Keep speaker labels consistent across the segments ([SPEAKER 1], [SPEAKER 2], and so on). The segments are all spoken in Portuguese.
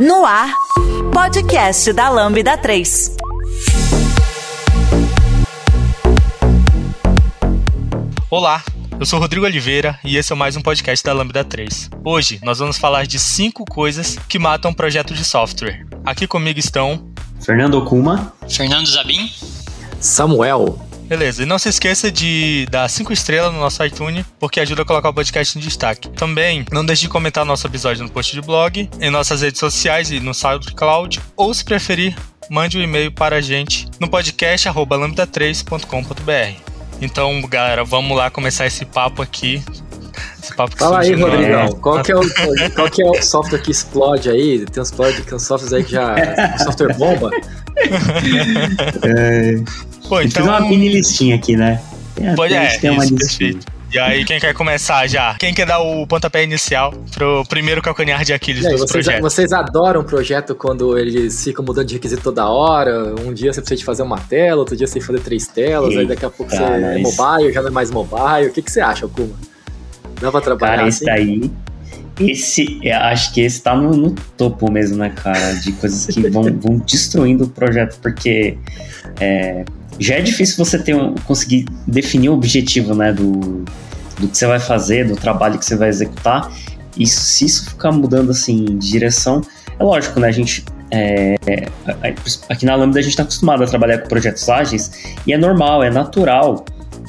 [SPEAKER 1] No ar, podcast da Lambda 3.
[SPEAKER 2] Olá, eu sou Rodrigo Oliveira e esse é mais um podcast da Lambda 3. Hoje nós vamos falar de cinco coisas que matam um projeto de software. Aqui comigo estão
[SPEAKER 3] Fernando Okuma,
[SPEAKER 4] Fernando Zabim,
[SPEAKER 5] Samuel.
[SPEAKER 2] Beleza, e não se esqueça de dar 5 estrelas no nosso iTunes, porque ajuda a colocar o podcast em destaque. Também, não deixe de comentar nosso episódio no post de blog, em nossas redes sociais e no SoundCloud, ou se preferir, mande um e-mail para a gente no podcast lambda3.com.br. Então, galera, vamos lá começar esse papo aqui.
[SPEAKER 5] Esse papo que Fala aí, Rodrigão. Qual, que é o, qual que é o software que explode aí? Tem uns, tem uns softwares aí que já. software bomba?
[SPEAKER 3] é. Pô, então... Fiz uma mini listinha aqui, né?
[SPEAKER 2] Tem, Pode, é, tem uma isso, perfeito. E aí, quem quer começar já? Quem quer dar o pontapé inicial pro primeiro calcanhar de Aquiles aí,
[SPEAKER 5] vocês,
[SPEAKER 2] projeto?
[SPEAKER 5] Vocês adoram o projeto quando eles ficam mudando de requisito toda hora? Um dia você precisa de fazer uma tela, outro dia você tem que fazer três telas, Eita, aí daqui a pouco você é mobile, já não é mais mobile. O que, que você acha, Kuma? Dá pra trabalhar
[SPEAKER 3] cara,
[SPEAKER 5] assim?
[SPEAKER 3] esse aí... Esse, acho que esse tá no, no, topo mesmo, né, cara? De coisas que vão, vão destruindo o projeto, porque... É, já é difícil você ter um, conseguir definir o objetivo, né, do, do que você vai fazer, do trabalho que você vai executar. E se isso ficar mudando assim de direção, é lógico, né? A gente é, aqui na Lambda a gente está acostumado a trabalhar com projetos ágeis e é normal, é natural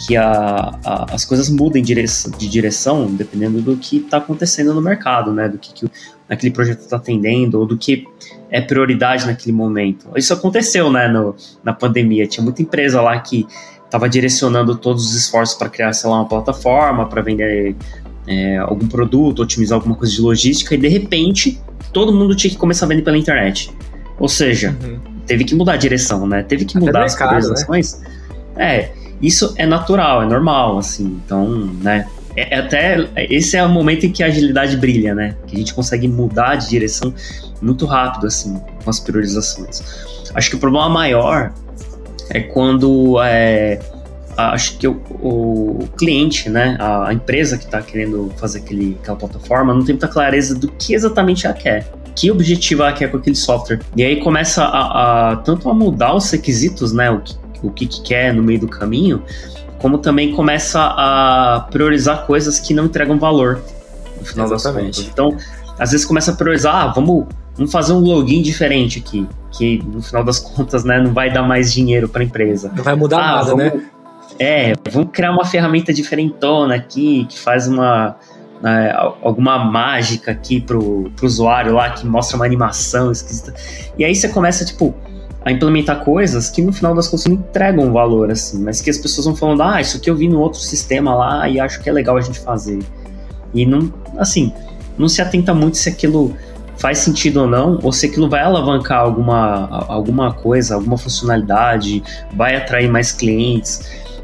[SPEAKER 3] que a, a, as coisas mudem de direção, de direção dependendo do que está acontecendo no mercado, né? Do que, que aquele projeto está atendendo ou do que é prioridade naquele momento. Isso aconteceu, né, no, na pandemia. Tinha muita empresa lá que estava direcionando todos os esforços para criar, sei lá, uma plataforma para vender é, algum produto, otimizar alguma coisa de logística, e de repente todo mundo tinha que começar a vender pela internet. Ou seja, uhum. teve que mudar a direção, né? Teve que Até mudar as priorizações. Né? É, isso é natural, é normal, assim. Então, né? É, é, até esse é o momento em que a agilidade brilha, né? Que a gente consegue mudar de direção muito rápido, assim, com as priorizações. Acho que o problema maior é quando é, acho que o, o, cliente, né, a, empresa que está querendo fazer aquele, aquela plataforma, não tem muita clareza do que exatamente ela quer. Que objetivo ela quer com aquele software. E aí começa a, a tanto a mudar os requisitos, né, o que, o que, que quer no meio do caminho, como também começa a priorizar coisas que não entregam valor no final Exatamente. das contas. Então, às vezes começa a priorizar, ah, vamos, vamos fazer um login diferente aqui, que no final das contas, né, não vai dar mais dinheiro para a empresa.
[SPEAKER 5] Não vai mudar ah, nada,
[SPEAKER 3] vamos,
[SPEAKER 5] né?
[SPEAKER 3] É, vamos criar uma ferramenta diferentona aqui, que faz uma né, alguma mágica aqui pro, pro usuário lá, que mostra uma animação esquisita. E aí você começa, tipo, a implementar coisas que no final das contas não entregam valor, assim, mas que as pessoas vão falando, ah, isso aqui eu vi no outro sistema lá e acho que é legal a gente fazer. E não, assim, não se atenta muito se aquilo faz sentido ou não, ou se aquilo vai alavancar alguma, alguma coisa, alguma funcionalidade, vai atrair mais clientes.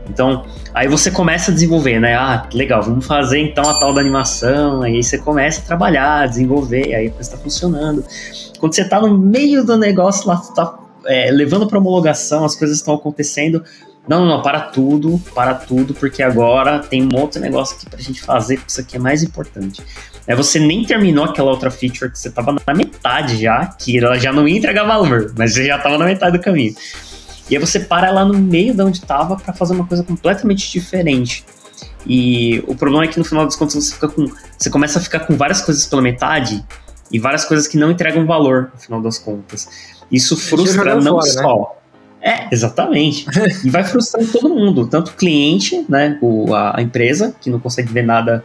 [SPEAKER 3] Então, aí você começa a desenvolver, né? Ah, legal, vamos fazer então a tal da animação, aí você começa a trabalhar, desenvolver, aí a coisa está funcionando. Quando você está no meio do negócio lá, você tá é, levando para homologação, as coisas estão acontecendo. Não, não, para tudo, para tudo, porque agora tem um outro negócio aqui pra gente fazer, porque isso aqui é mais importante. É, você nem terminou aquela outra feature que você tava na metade já, que ela já não ia entregar valor, mas você já tava na metade do caminho. E aí você para lá no meio de onde tava para fazer uma coisa completamente diferente. E o problema é que no final das contas você fica com. Você começa a ficar com várias coisas pela metade e várias coisas que não entregam valor no final das contas. Isso frustra não fora, só. Né? É, exatamente. e vai frustrando todo mundo, tanto o cliente, né, o, a, a empresa, que não consegue ver nada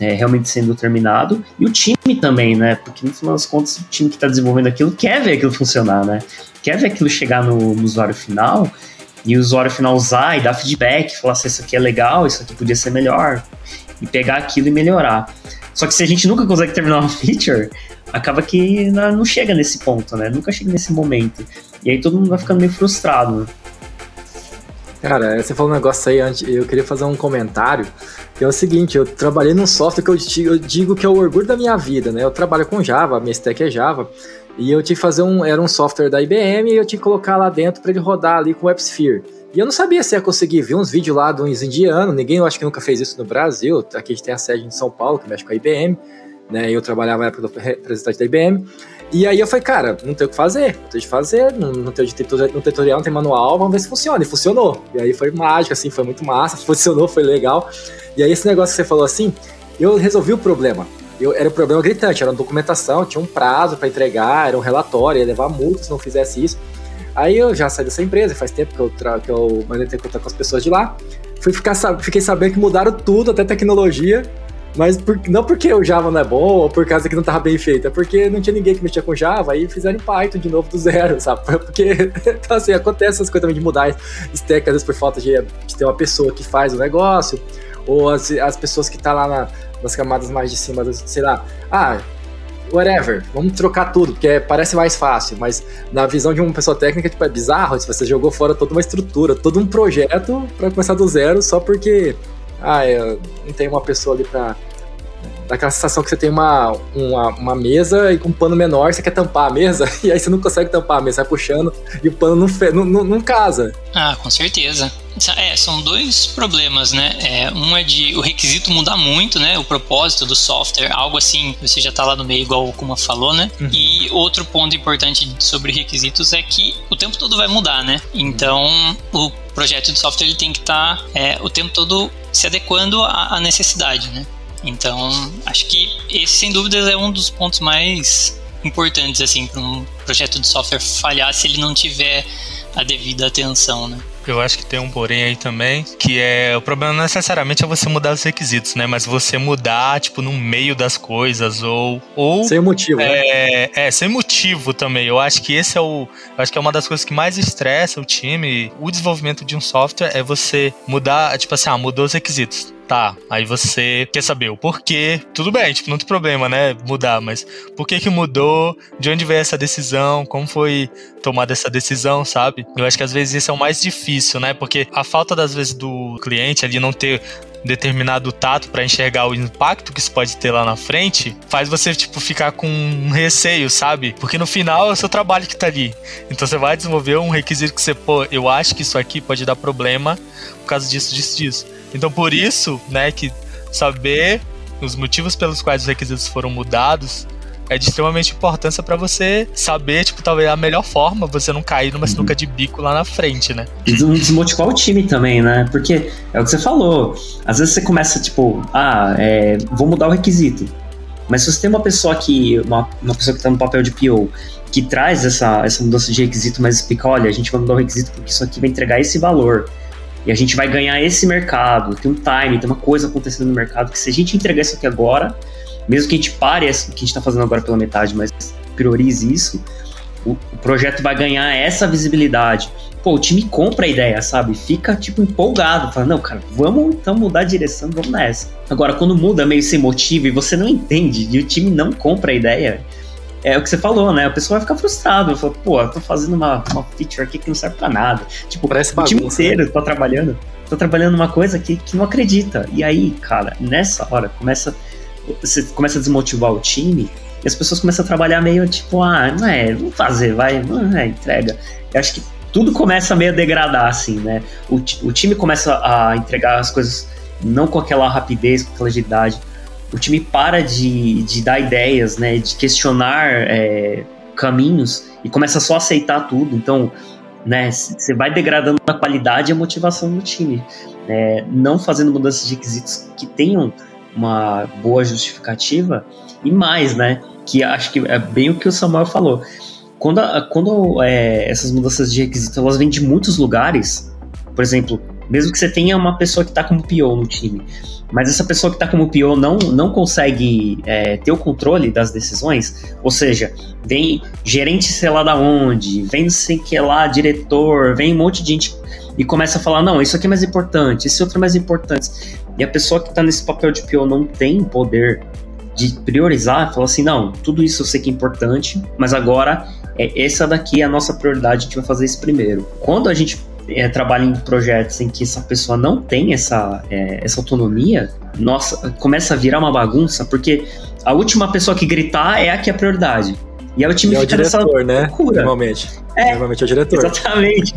[SPEAKER 3] é, realmente sendo terminado, e o time também, né, porque no final das contas o time que está desenvolvendo aquilo quer ver aquilo funcionar, né, quer ver aquilo chegar no, no usuário final, e o usuário final usar e dar feedback, falar se isso aqui é legal, isso aqui podia ser melhor, e pegar aquilo e melhorar. Só que se a gente nunca consegue terminar uma feature, acaba que não chega nesse ponto, né? Nunca chega nesse momento. E aí todo mundo vai ficando meio frustrado, né?
[SPEAKER 5] Cara, você falou um negócio aí antes, eu queria fazer um comentário, que é o seguinte, eu trabalhei num software que eu digo, eu digo que é o orgulho da minha vida, né? Eu trabalho com Java, minha stack é Java, e eu tive que fazer um, era um software da IBM e eu tinha que colocar lá dentro para ele rodar ali com o WebSphere. E eu não sabia se ia conseguir ver uns vídeos lá de uns indianos, ninguém eu acho que nunca fez isso no Brasil, aqui a gente tem a sede em São Paulo, que mexe com a IBM, né? Eu trabalhava na época do representante da IBM. E aí eu falei, cara, não tem o que fazer, não tem o que fazer, não, não tem no tutorial, não tem manual, vamos ver se funciona. E funcionou. E aí foi mágico, assim, foi muito massa, funcionou, foi legal. E aí esse negócio que você falou assim, eu resolvi o problema. Eu, era um problema gritante, era uma documentação, tinha um prazo para entregar, era um relatório, ia levar multa se não fizesse isso. Aí eu já saí dessa empresa, faz tempo que eu, tra que eu mandei ter contato com as pessoas de lá. Fui ficar, fiquei sabendo que mudaram tudo, até tecnologia. Mas por, não porque o Java não é bom ou por causa que não estava bem feito, é porque não tinha ninguém que mexia com Java e fizeram Python de novo do zero, sabe? Porque, então, assim, acontece essas coisas também de mudar stack, às vezes por falta de, de ter uma pessoa que faz o negócio, ou as, as pessoas que estão tá lá na, nas camadas mais de cima, sei lá, ah, whatever, vamos trocar tudo, porque parece mais fácil, mas na visão de uma pessoa técnica, tipo, é bizarro se você jogou fora toda uma estrutura, todo um projeto para começar do zero só porque, ah, não tem uma pessoa ali para daquela sensação que você tem uma, uma, uma, mesa e com um pano menor você quer tampar a mesa e aí você não consegue tampar a mesa, vai puxando e o pano não, fe, não, não, não casa.
[SPEAKER 4] Ah, com certeza. É, são dois problemas, né? É, um é de o requisito mudar muito, né? O propósito do software, algo assim, você já tá lá no meio, igual o Kuma falou, né? Uhum. E outro ponto importante sobre requisitos é que o tempo todo vai mudar, né? Então, o projeto de software ele tem que estar tá, é, o tempo todo se adequando à, à necessidade, né? Então, acho que esse, sem dúvidas, é um dos pontos mais importantes, assim, para um projeto de software falhar se ele não tiver a devida atenção, né?
[SPEAKER 2] Eu acho que tem um porém aí também, que é o problema não necessariamente é você mudar os requisitos, né? Mas você mudar, tipo, no meio das coisas, ou. ou
[SPEAKER 5] sem motivo,
[SPEAKER 2] é, né? É, sem motivo também. Eu acho que esse é o. Eu acho que é uma das coisas que mais estressa o time. O desenvolvimento de um software é você mudar, tipo assim, ah, mudou os requisitos Tá, aí você quer saber o porquê. Tudo bem, tipo, não tem problema, né? Mudar, mas por que que mudou? De onde veio essa decisão? Como foi tomada essa decisão, sabe? Eu acho que às vezes isso é o mais difícil, né? Porque a falta das vezes do cliente ali não ter determinado tato para enxergar o impacto que isso pode ter lá na frente, faz você, tipo, ficar com um receio, sabe? Porque no final é o seu trabalho que tá ali. Então você vai desenvolver um requisito que você, pô, eu acho que isso aqui pode dar problema por causa disso, disso, disso. Então por isso, né, que saber os motivos pelos quais os requisitos foram mudados é de extremamente importância para você saber, tipo, talvez a melhor forma você não cair numa sinuca de bico lá na frente, né?
[SPEAKER 3] E desmotivar o time também, né? Porque é o que você falou. Às vezes você começa, tipo, ah, é, vou mudar o requisito. Mas se você tem uma pessoa que, uma, uma pessoa que tá no papel de PO, que traz essa, essa mudança de requisito, mas explica, olha, a gente vai mudar o requisito porque isso aqui vai entregar esse valor. E a gente vai ganhar esse mercado. Tem um time, tem uma coisa acontecendo no mercado que se a gente entregar isso aqui agora, mesmo que a gente pare o que a gente está fazendo agora pela metade, mas priorize isso, o, o, projeto vai ganhar essa visibilidade. Pô, o time compra a ideia, sabe? Fica, tipo, empolgado. Fala, não, cara, vamos então mudar a direção, vamos nessa. Agora, quando muda meio sem motivo e você não entende e o time não compra a ideia, é o que você falou, né? A pessoa vai ficar frustrada. Fala, pô, eu tô fazendo uma, uma feature aqui que não serve pra nada. Tipo, Parece o bagunça, time inteiro né? tá trabalhando, tá trabalhando numa coisa que, que não acredita. E aí, cara, nessa hora, começa. Você começa a desmotivar o time e as pessoas começam a trabalhar meio tipo, ah, não é, vamos fazer, vai, não é, entrega. Eu acho que tudo começa meio a degradar, assim, né? O, o time começa a entregar as coisas não com aquela rapidez, com aquela agilidade o time para de, de dar ideias, né, de questionar é, caminhos e começa só a aceitar tudo. Então, né, você vai degradando a qualidade e a motivação do time, é, não fazendo mudanças de requisitos que tenham uma boa justificativa e mais, né, que acho que é bem o que o Samuel falou. Quando, quando é, essas mudanças de requisitos elas vêm de muitos lugares, por exemplo, mesmo que você tenha uma pessoa que está como PO no time, mas essa pessoa que está como PO não, não consegue é, ter o controle das decisões, ou seja, vem gerente sei lá da onde, vem sei que lá diretor, vem um monte de gente e começa a falar, não, isso aqui é mais importante, esse outro é mais importante. E a pessoa que está nesse papel de PO não tem poder de priorizar, fala assim, não, tudo isso eu sei que é importante, mas agora é, essa daqui é a nossa prioridade, a gente vai fazer isso primeiro. Quando a gente é, trabalha em projetos em que essa pessoa não tem essa, é, essa autonomia, nossa, começa a virar uma bagunça, porque a última pessoa que gritar é a que é a prioridade. E aí o time
[SPEAKER 5] e
[SPEAKER 3] fica
[SPEAKER 5] é o diretor, né?
[SPEAKER 3] loucura.
[SPEAKER 5] Normalmente.
[SPEAKER 3] É,
[SPEAKER 5] Normalmente é o diretor.
[SPEAKER 3] Exatamente.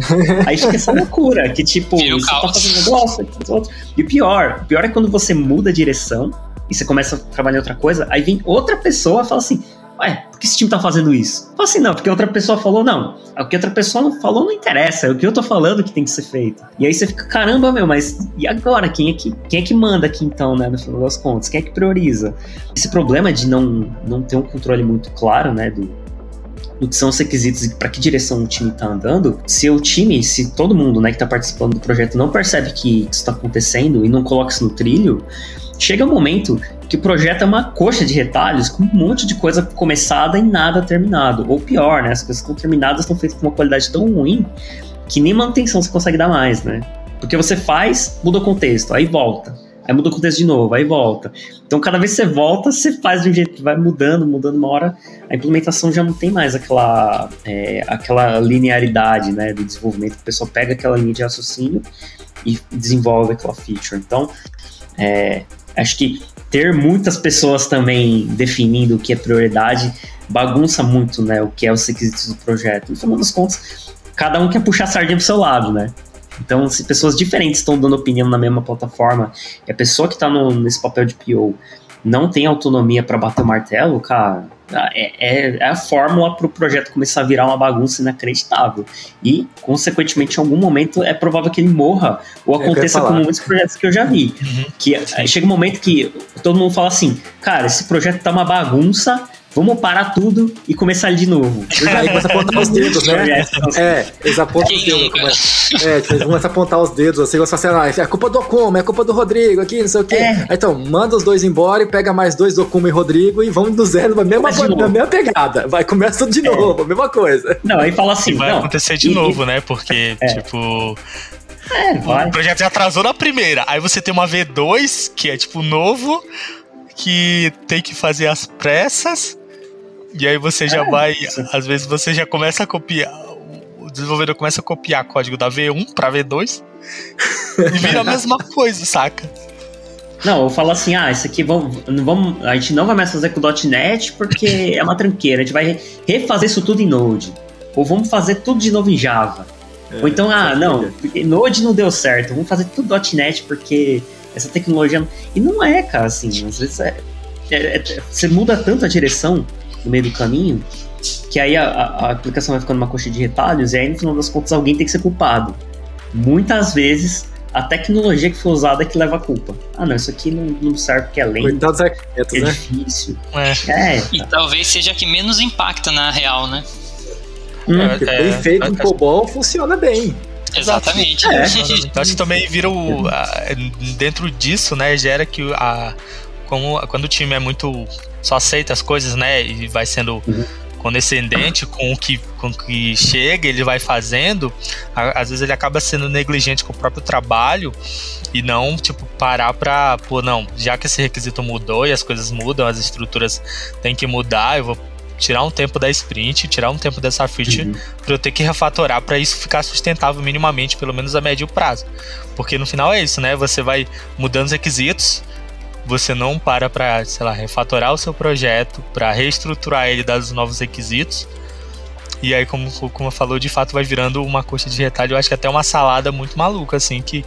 [SPEAKER 3] aí fica essa loucura, que tipo, você tá fazendo negócio, outro. E o pior, o pior é quando você muda a direção e você começa a trabalhar em outra coisa, aí vem outra pessoa e fala assim, ué, por que esse time tá fazendo isso? Fala assim, não, porque outra pessoa falou, não. O que outra pessoa não falou não interessa, é o que eu tô falando que tem que ser feito. E aí você fica, caramba, meu, mas e agora? Quem é que, quem é que manda aqui então, né, no final das contas? Quem é que prioriza? Esse problema de não, não ter um controle muito claro, né, do, do que são os requisitos e para que direção o time está andando, se o time, se todo mundo né, que está participando do projeto não percebe que isso está acontecendo e não coloca isso no trilho, chega um momento que o projeto é uma coxa de retalhos com um monte de coisa começada e nada terminado. Ou pior, né? As coisas que estão terminadas estão feitas com uma qualidade tão ruim que nem manutenção você consegue dar mais, né? Porque você faz, muda o contexto, aí volta. Aí muda o contexto de novo, aí volta. Então, cada vez que você volta, você faz de um jeito que vai mudando, mudando uma hora. A implementação já não tem mais aquela, é, aquela linearidade né, do desenvolvimento. O pessoal pega aquela linha de raciocínio e desenvolve aquela feature. Então, é, acho que ter muitas pessoas também definindo o que é prioridade bagunça muito, né, o que é os requisitos do projeto. No final das contas, cada um quer puxar a sardinha pro seu lado, né? Então, se pessoas diferentes estão dando opinião na mesma plataforma, e a pessoa que está nesse papel de PO não tem autonomia para bater o martelo, cara, é, é, é a fórmula para o projeto começar a virar uma bagunça inacreditável. E, consequentemente, em algum momento é provável que ele morra ou é aconteça com muitos projetos que eu já vi. Uhum. Que é, chega um momento que todo mundo fala assim: cara, esse projeto tá uma bagunça, vamos parar tudo e começar de novo.
[SPEAKER 5] Aí começa a apontar os dedos, né? É, eles apontam os dedos. Começa, é, eles começam a apontar os dedos, assim, você fala assim, ah, é culpa do Okuma, é culpa do Rodrigo aqui, não sei o quê. É. Então, manda os dois embora e pega mais dois do Okuma e Rodrigo e vamos do zero na mesma, na mesma pegada. Vai, começa tudo de é. novo, a mesma coisa.
[SPEAKER 3] Não, aí fala assim,
[SPEAKER 2] e vai
[SPEAKER 3] não,
[SPEAKER 2] acontecer de
[SPEAKER 3] e,
[SPEAKER 2] novo, né? Porque, é. tipo... É, vai. O projeto já atrasou na primeira. Aí você tem uma V2, que é tipo novo, que tem que fazer as pressas. E aí você já é, vai. Isso. Às vezes você já começa a copiar. O desenvolvedor começa a copiar código da V1 pra V2 e vira a mesma coisa, saca?
[SPEAKER 3] Não, eu falo assim, ah, isso aqui vamos, vamos, a gente não vai mais fazer com .NET porque é uma tranqueira, a gente vai refazer isso tudo em Node. Ou vamos fazer tudo de novo em Java. É, Ou então, ah, não, Node não deu certo, vamos fazer tudo .NET porque essa tecnologia... E não é, cara, assim, às vezes é, é, é, você muda tanto a direção no meio do caminho, que aí a, a, aplicação vai ficando uma coxa de retalhos, e aí no final das contas alguém tem que ser culpado. Muitas vezes a tecnologia que foi usada é que leva a culpa. Ah, não, isso aqui não, não serve porque é lento. É
[SPEAKER 5] né?
[SPEAKER 3] difícil.
[SPEAKER 4] É. é. E talvez seja a que menos impacta na real, né?
[SPEAKER 5] Hum, é, bem feito em COBOL funciona bem.
[SPEAKER 4] Exatamente.
[SPEAKER 2] É. Acho que também vira o. A, dentro disso, né, gera que a. Como, quando o time é muito só aceita as coisas, né? E vai sendo uhum. condescendente com o que, com o que chega, ele vai fazendo. Às vezes ele acaba sendo negligente com o próprio trabalho e não, tipo, parar pra, pô, não, já que esse requisito mudou e as coisas mudam, as estruturas têm que mudar, eu vou tirar um tempo da sprint, tirar um tempo dessa feature uhum. para eu ter que refatorar para isso ficar sustentável minimamente, pelo menos a médio prazo. Porque no final é isso, né? Você vai mudando os requisitos, você não para para, sei lá, refatorar o seu projeto, para reestruturar ele dados novos requisitos. E aí, como, como falou, de fato vai virando uma coxa de retalho, eu acho que até uma salada muito maluca, assim, que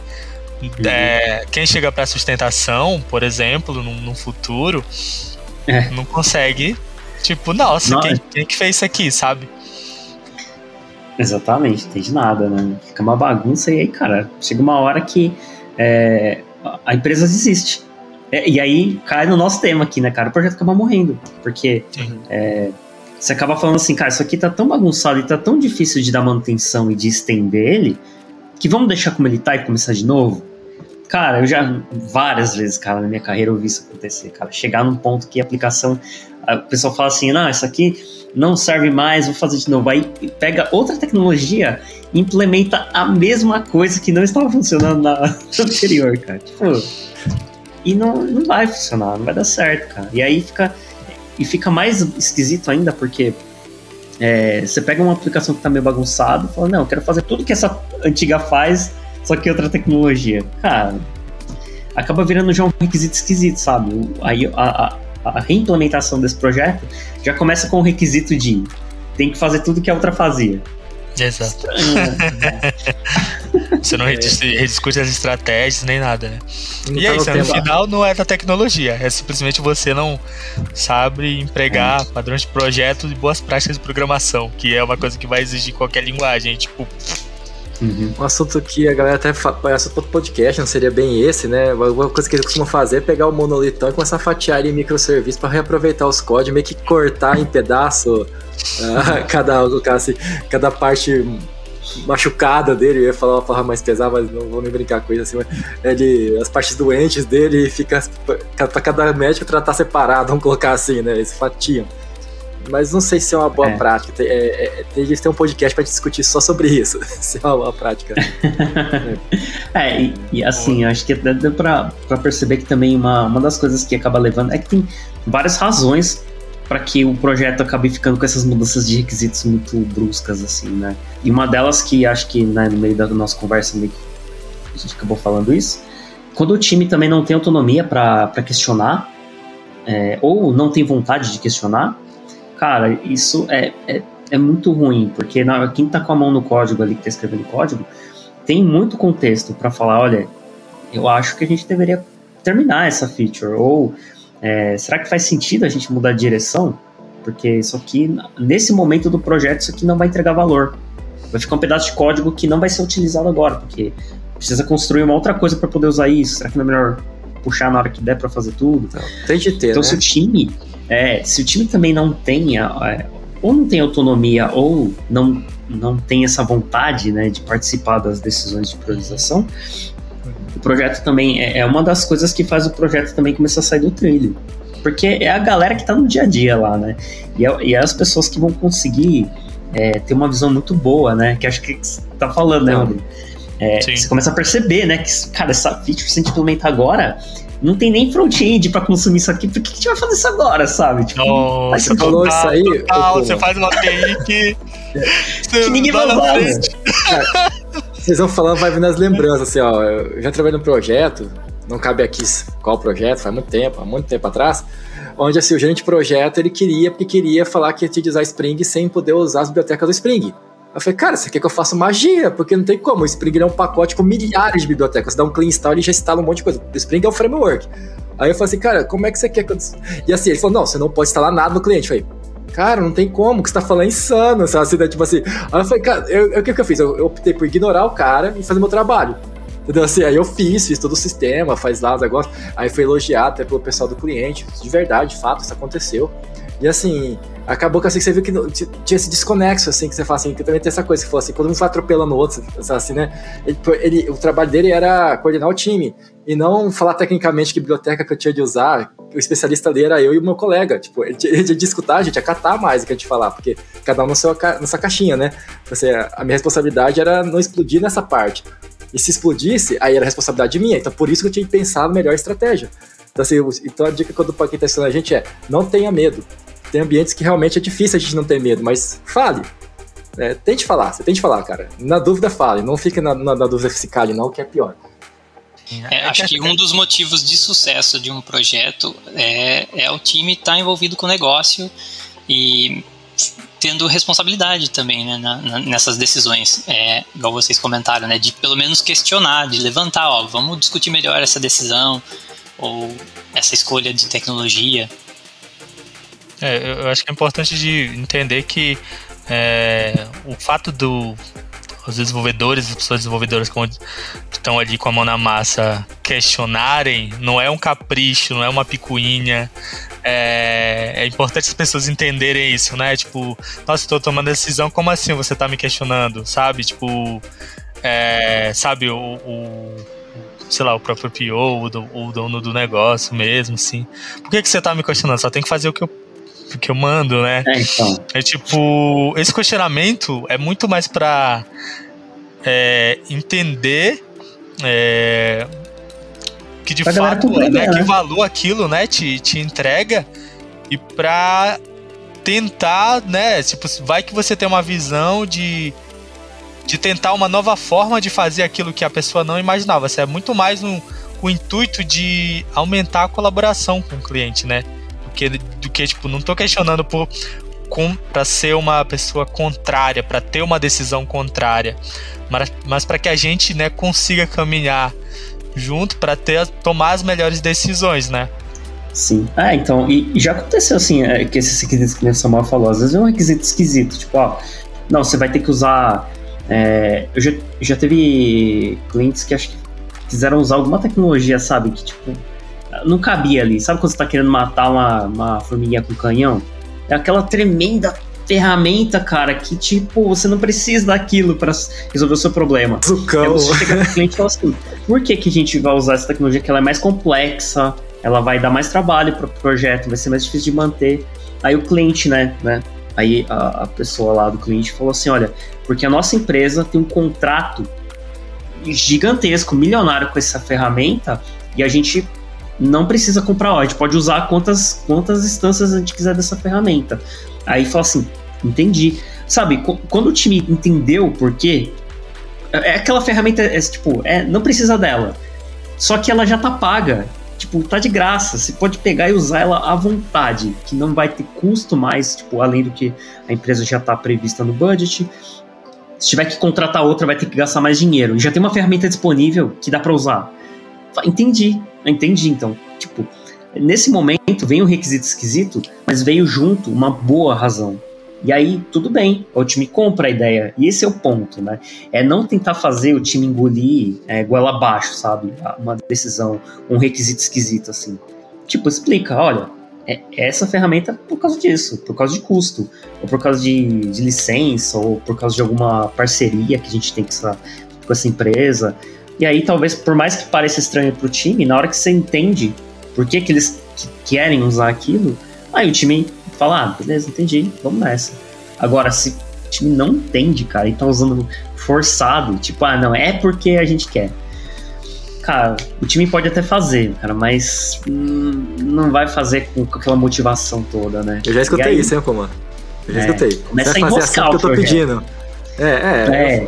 [SPEAKER 2] uhum. é, quem chega para sustentação, por exemplo, no, no futuro, é. não consegue, tipo, nossa, quem, quem que fez isso aqui, sabe?
[SPEAKER 3] Exatamente, tem de nada, né? Fica uma bagunça e aí, cara, chega uma hora que é, a empresa desiste. É, e aí cai no nosso tema aqui, né, cara? O projeto acaba morrendo. Porque é, você acaba falando assim, cara, isso aqui tá tão bagunçado e tá tão difícil de dar manutenção e de estender ele, que vamos deixar como ele tá e começar de novo? Cara, eu já várias vezes, cara, na minha carreira eu vi isso acontecer, cara. Chegar num ponto que a aplicação, a pessoa fala assim, não, isso aqui não serve mais, vou fazer de novo. Aí pega outra tecnologia e implementa a mesma coisa que não estava funcionando na anterior, cara. Tipo, e não, não vai funcionar, não vai dar certo, cara. E aí fica. E fica mais esquisito ainda, porque é, você pega uma aplicação que tá meio bagunçada e fala, não, eu quero fazer tudo que essa antiga faz, só que outra tecnologia. Cara, acaba virando já um requisito esquisito, sabe? Aí a, a, a reimplementação desse projeto já começa com o requisito de tem que fazer tudo que a outra fazia.
[SPEAKER 2] Exato.
[SPEAKER 3] Estranho, né?
[SPEAKER 2] Você não é. rediscute as estratégias nem nada, né? Não e é isso, no final não é da tecnologia, é simplesmente você não sabe empregar é. padrões de projeto e boas práticas de programação, que é uma coisa que vai exigir qualquer linguagem, tipo.
[SPEAKER 5] Uhum. Um assunto que a galera até parece outro podcast, não seria bem esse, né? Uma coisa que eles costumam fazer é pegar o monolitão e começar a fatiar ele em microserviços para reaproveitar os códigos, meio que cortar em pedaço uh, cada, assim, cada parte machucada dele, eu ia falar uma palavra mais pesada, mas não vou nem brincar com isso assim, ele, as partes doentes dele fica para cada médico tratar separado, vamos colocar assim, né? Eles fatiam. Mas não sei se é uma boa é. prática. Tem, é, é, tem, tem um podcast para discutir só sobre isso. se é uma boa prática.
[SPEAKER 3] é, e, e, assim, acho que deu para perceber que também uma, uma das coisas que acaba levando é que tem várias razões para que o projeto acabe ficando com essas mudanças de requisitos muito bruscas, assim, né? E uma delas que acho que né, no meio da nossa conversa a gente acabou falando isso, quando o time também não tem autonomia para questionar, é, ou não tem vontade de questionar, cara, isso é, é, é muito ruim, porque na, quem tá com a mão no código ali, que tá escrevendo código, tem muito contexto para falar, olha, eu acho que a gente deveria terminar essa feature, ou é, será que faz sentido a gente mudar de direção? Porque isso aqui, nesse momento do projeto, isso aqui não vai entregar valor. Vai ficar um pedaço de código que não vai ser utilizado agora, porque precisa construir uma outra coisa para poder usar isso. Será que não é melhor puxar na hora que der para fazer tudo?
[SPEAKER 5] tem de ter.
[SPEAKER 3] Então,
[SPEAKER 5] né?
[SPEAKER 3] se o time, é, se o time também não tem, é, ou não tem autonomia, ou não, não tem essa vontade né, de participar das decisões de priorização, projeto também é, é uma das coisas que faz o projeto também começar a sair do trilho. Porque é a galera que está no dia a dia lá, né? E é, e é as pessoas que vão conseguir é, ter uma visão muito boa, né? Que acho que você tá falando, né, Rodrigo? É, você começa a perceber, né? Que, cara, essa feature, se a gente implementar agora, não tem nem front-end pra consumir isso aqui, por que a gente vai fazer isso agora, sabe?
[SPEAKER 2] Tipo, Nossa, você falou isso aí. Total, você faz uma API que.
[SPEAKER 3] que ninguém vai usar.
[SPEAKER 5] Vocês vão falando, vai vindo as lembranças, assim, ó. Eu já trabalhei num projeto, não cabe aqui qual projeto, faz muito tempo, há muito tempo atrás, onde assim, o gerente de projeto ele queria, porque queria falar que ia utilizar Spring sem poder usar as bibliotecas do Spring. Eu falei, cara, você quer que eu faça magia? Porque não tem como. O Spring é um pacote com milhares de bibliotecas. Você dá um clean install e já instala um monte de coisa. O Spring é um framework. Aí eu falei assim, cara, como é que você quer que eu. E assim, ele falou, não, você não pode instalar nada no cliente. Eu falei, cara, não tem como, que você tá falando é insano, sabe? Assim, né? Tipo assim. Aí eu falei, cara, o que, que eu fiz? Eu, eu optei por ignorar o cara e fazer meu trabalho. Entendeu? Assim, aí eu fiz, fiz todo o sistema, faz lá os negócios. Aí foi elogiado até pelo pessoal do cliente. De verdade, de fato, isso aconteceu. E assim, acabou que assim, você viu que tinha esse desconexo, assim, que você fala assim, que também tem essa coisa, que falou assim, quando um vai atropelando o outro, assim, né? Ele, ele, o trabalho dele era coordenar o time. E não falar tecnicamente que biblioteca que eu tinha de usar, o especialista ali era eu e o meu colega. Tipo, ele tinha, de escutar, a gente, acatar mais o que a gente falar, porque cada um no seu, na sua caixinha, né? Então, assim, a minha responsabilidade era não explodir nessa parte. E se explodisse, aí era responsabilidade minha. Então, por isso que eu tinha que pensar na melhor estratégia. Então, assim, então a dica pra quem tá ensinando a gente é: não tenha medo. Tem ambientes que realmente é difícil a gente não ter medo, mas fale. É, tente falar, você tem que falar, cara. Na dúvida, fale. Não fique na, na, na dúvida se cale, não, que é pior.
[SPEAKER 4] É, é acho que um dos motivos de sucesso de um projeto é, é o time estar tá envolvido com o negócio e tendo responsabilidade também né, na, na, nessas decisões, é, igual vocês comentaram, né, de pelo menos questionar, de levantar, ó, vamos discutir melhor essa decisão ou essa escolha de tecnologia.
[SPEAKER 2] É, eu acho que é importante de entender que é, o fato do os desenvolvedores, as pessoas desenvolvedoras que estão ali com a mão na massa questionarem, não é um capricho, não é uma picuinha. É, é importante as pessoas entenderem isso, né? Tipo, nossa, estou tomando decisão, como assim você está me questionando, sabe? Tipo, é, sabe, o, o, sei lá, o próprio PO, o, o dono do negócio mesmo, assim. Por que, que você está me questionando? Só tem que fazer o que eu que eu mando, né?
[SPEAKER 3] É, então.
[SPEAKER 2] é tipo, esse questionamento é muito mais para é, entender é, que de fato, né, né, que valor aquilo, né, te, te entrega e para tentar, né, tipo, vai que você tem uma visão de de tentar uma nova forma de fazer aquilo que a pessoa não imaginava. Você é muito mais um, o intuito de aumentar a colaboração com o cliente, né? Que, do que, tipo, não tô questionando por para ser uma pessoa contrária, para ter uma decisão contrária, mas, mas para que a gente né, consiga caminhar junto para ter tomar as melhores decisões, né?
[SPEAKER 3] Sim. Ah, então, e, e já aconteceu assim, é, que esses requisitos que o Samuel falou, às vezes é um requisito esquisito, tipo, ó, não, você vai ter que usar. É, eu já, já teve clientes que acho que quiseram usar alguma tecnologia, sabe? Que tipo, não cabia ali. Sabe quando você tá querendo matar uma, uma formiguinha com canhão? É aquela tremenda ferramenta, cara, que tipo, você não precisa daquilo para resolver o seu problema.
[SPEAKER 5] Zucão.
[SPEAKER 3] você chega pro cliente e fala assim: por que, que a gente vai usar essa tecnologia que ela é mais complexa, ela vai dar mais trabalho para o projeto, vai ser mais difícil de manter. Aí o cliente, né, né? Aí a, a pessoa lá do cliente falou assim: olha, porque a nossa empresa tem um contrato gigantesco, milionário com essa ferramenta e a gente não precisa comprar, gente pode usar quantas, quantas instâncias a gente quiser dessa ferramenta. Aí fala assim, entendi. Sabe, quando o time entendeu por quê, é, é aquela ferramenta, é, tipo, é, não precisa dela. Só que ela já tá paga. Tipo, tá de graça. Você pode pegar e usar ela à vontade, que não vai ter custo mais, tipo, além do que a empresa já tá prevista no budget. Se tiver que contratar outra, vai ter que gastar mais dinheiro. E já tem uma ferramenta disponível que dá para usar. Entendi, entendi. Então, tipo, nesse momento vem um requisito esquisito, mas veio junto uma boa razão. E aí, tudo bem, o time compra a ideia. E esse é o ponto, né? É não tentar fazer o time engolir é, goela abaixo, sabe? Uma decisão, um requisito esquisito, assim. Tipo, explica, olha, é essa ferramenta por causa disso, por causa de custo, ou por causa de, de licença, ou por causa de alguma parceria que a gente tem com essa, com essa empresa. E aí, talvez, por mais que pareça estranho pro time, na hora que você entende por que, que eles querem usar aquilo, aí o time fala, ah, beleza, entendi, vamos nessa. Agora, se o time não entende, cara, e tá usando forçado, tipo, ah, não, é porque a gente quer. Cara, o time pode até fazer, cara, mas hum, não vai fazer com, com, aquela motivação toda, né?
[SPEAKER 5] Eu já escutei aí, isso, hein, Comando? Eu já é, escutei.
[SPEAKER 3] Começa a fazer assim que eu tô pedindo.
[SPEAKER 5] É, é, é,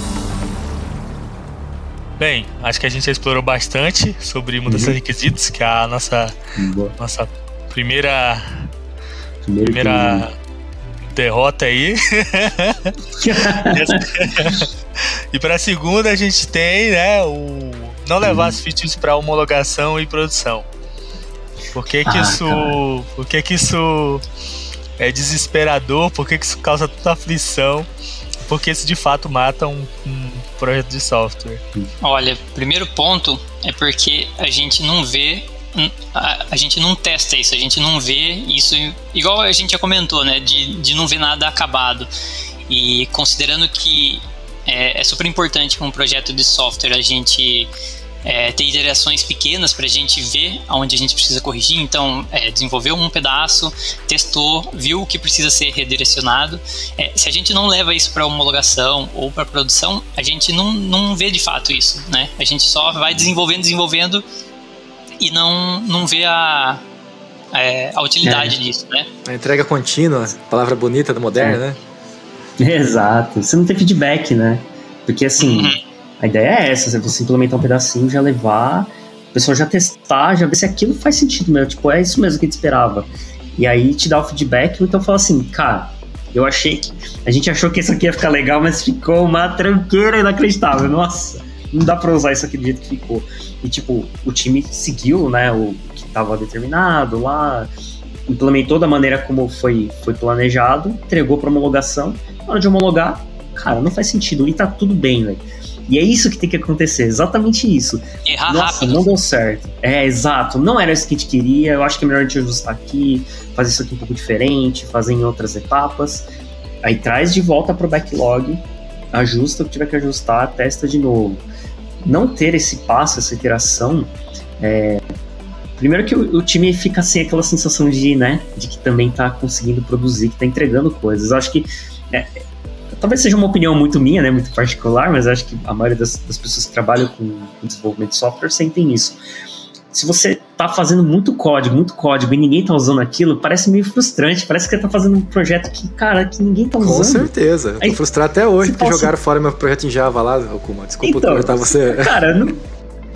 [SPEAKER 2] Bem, acho que a gente já explorou bastante sobre mudança uhum. de requisitos, que é a nossa, nossa primeira. Primeiro primeira derrota aí. e para a segunda a gente tem, né, o não levar uhum. as features para homologação e produção. Por que que ah, isso, cara. por que que isso é desesperador, por que, que isso causa tanta aflição, porque isso de fato mata um, um projeto de software.
[SPEAKER 4] Olha, primeiro ponto é porque a gente não vê a, a, gente não testa isso, a gente não vê isso, igual a gente já comentou, né, de, de não ver nada acabado. E considerando que é, é super importante com um projeto de software a gente é, ter iterações pequenas para a gente ver aonde a gente precisa corrigir. Então, é, desenvolveu um pedaço, testou, viu o que precisa ser redirecionado. É, se a gente não leva isso para homologação ou para produção, a gente não, não vê de fato isso, né? A gente só vai desenvolvendo, desenvolvendo e não, não vê a, é, a utilidade é. disso, né?
[SPEAKER 5] A entrega contínua, palavra bonita do moderno, né?
[SPEAKER 3] Exato. Você não tem feedback, né? Porque assim. Uhum a ideia é essa, você implementar um pedacinho, já levar, a pessoa já testar, já ver se aquilo faz sentido mesmo, tipo, é isso mesmo que a gente esperava. E aí te dá o feedback, então fala assim, cara, eu achei que. A gente achou que isso aqui ia ficar legal, mas ficou uma tranqueira inacreditável. Nossa, não dá pra usar isso aqui do jeito que ficou. E tipo, o time seguiu, né, o que estava determinado lá, implementou da maneira como foi, foi planejado, entregou para homologação. Na hora de homologar, cara, não faz sentido. E tá tudo bem, velho. E é isso que tem que acontecer, exatamente isso.
[SPEAKER 4] Errar
[SPEAKER 3] Nossa,
[SPEAKER 4] rápido.
[SPEAKER 3] não deu certo. É, exato. Não era isso que a gente queria. Eu acho que é melhor a gente ajustar aqui, fazer isso aqui um pouco diferente, fazer em outras etapas. Aí traz de volta pro backlog, ajusta o que tiver que ajustar, testa de novo. Não ter esse passo, essa iteração, é, Primeiro que o, o, time fica sem aquela sensação de, né, de que também tá conseguindo produzir, que tá entregando coisas. Eu acho que é, talvez seja uma opinião muito minha, né, muito particular, mas acho que a maioria das, das pessoas que trabalham com, com desenvolvimento de software sentem isso se você tá fazendo muito código, muito código e ninguém tá usando aquilo, parece meio frustrante. Parece que você tá fazendo um projeto que, cara, que ninguém tá usando.
[SPEAKER 5] Com certeza. Aí, frustrado até hoje porque jogaram assim, fora meu projeto em Java lá, Okuma. Desculpa então, cortar você.
[SPEAKER 3] Cara, não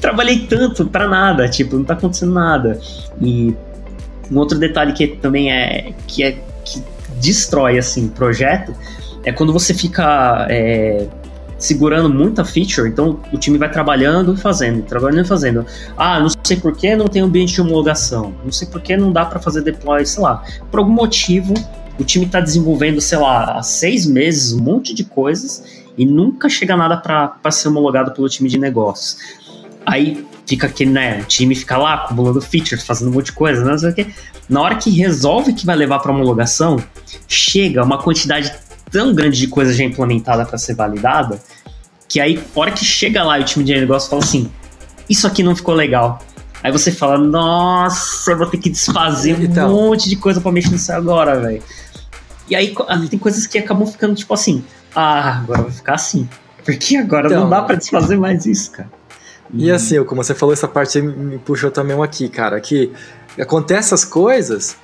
[SPEAKER 3] trabalhei tanto para nada, tipo, não tá acontecendo nada. E um outro detalhe que também é que é que destrói assim projeto é quando você fica é, segurando muita feature, então o time vai trabalhando e fazendo, trabalhando e fazendo. Ah, não sei por que não tem ambiente de homologação, não sei por que não dá para fazer deploy, sei lá. Por algum motivo, o time está desenvolvendo, sei lá, há seis meses um monte de coisas e nunca chega nada para ser homologado pelo time de negócios. Aí fica aquele, né, time fica lá acumulando features, fazendo um monte de coisa, não sei o que. Na hora que resolve que vai levar para homologação, chega uma quantidade tão grande de coisa já implementada para ser validada, que aí, hora que chega lá e o time de negócio fala assim: Isso aqui não ficou legal. Aí você fala: Nossa, eu vou ter que desfazer então, um monte de coisa para mexer nisso agora, velho. E aí tem coisas que acabam ficando tipo assim: Ah, agora vai ficar assim. Porque agora então, não dá para desfazer mais isso, cara.
[SPEAKER 5] E assim, como você falou, essa parte me puxou também aqui, cara, que acontece essas coisas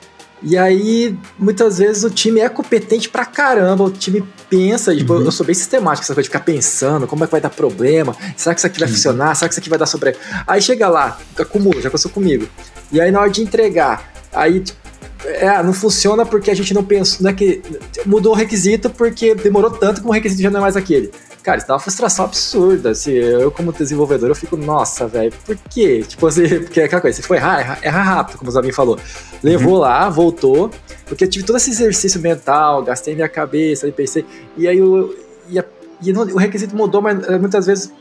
[SPEAKER 5] e aí, muitas vezes, o time é competente pra caramba, o time pensa, tipo, uhum. eu sou bem sistemático, essa coisa de ficar pensando, como é que vai dar problema, será que isso aqui vai uhum. funcionar, será que isso aqui vai dar sobre... Aí chega lá, acumula, já passou comigo, e aí na hora de entregar, aí tipo, é, não funciona porque a gente não pensou, não é que mudou o requisito porque demorou tanto que o requisito já não é mais aquele. Cara, isso dá uma frustração absurda. Assim, eu, como desenvolvedor, eu fico, nossa, velho, por quê? Tipo assim, porque é aquela coisa, você foi errar, erra, rápido, como o Zabin falou. Levou uhum. lá, voltou, porque eu tive todo esse exercício mental, gastei minha cabeça, aí pensei, e aí eu, e, a, e não, o requisito mudou, mas eh, muitas vezes,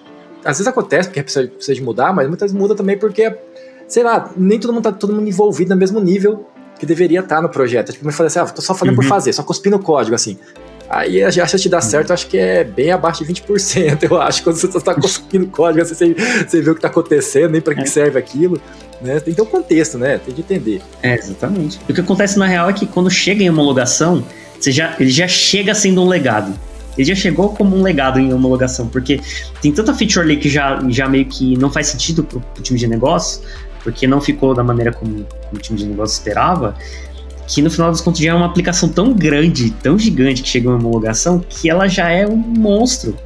[SPEAKER 5] às vezes acontece porque precisa, precisa de mudar, mas muitas vezes muda também porque, sei lá, nem todo mundo tá todo mundo envolvido no mesmo nível que deveria estar tá no projeto. Tipo, me falei assim, ah, tô só fazendo uhum. por fazer, só cuspindo o código, assim. Aí a chance de dar certo, eu acho que é bem abaixo de 20%, eu acho. Quando você está conseguindo código, você, você vê o que está acontecendo, nem para que é. serve aquilo. Né? Tem que ter um contexto, né? Tem que entender.
[SPEAKER 3] É, exatamente. O que acontece na real é que quando chega em homologação, você já, ele já chega sendo um legado. Ele já chegou como um legado em homologação, porque tem tanta feature ali que já, já meio que não faz sentido pro, pro time de negócio, porque não ficou da maneira como, como o time de negócio esperava, que no final das contas já é uma aplicação tão grande, tão gigante que chegou em homologação, que ela já é um monstro.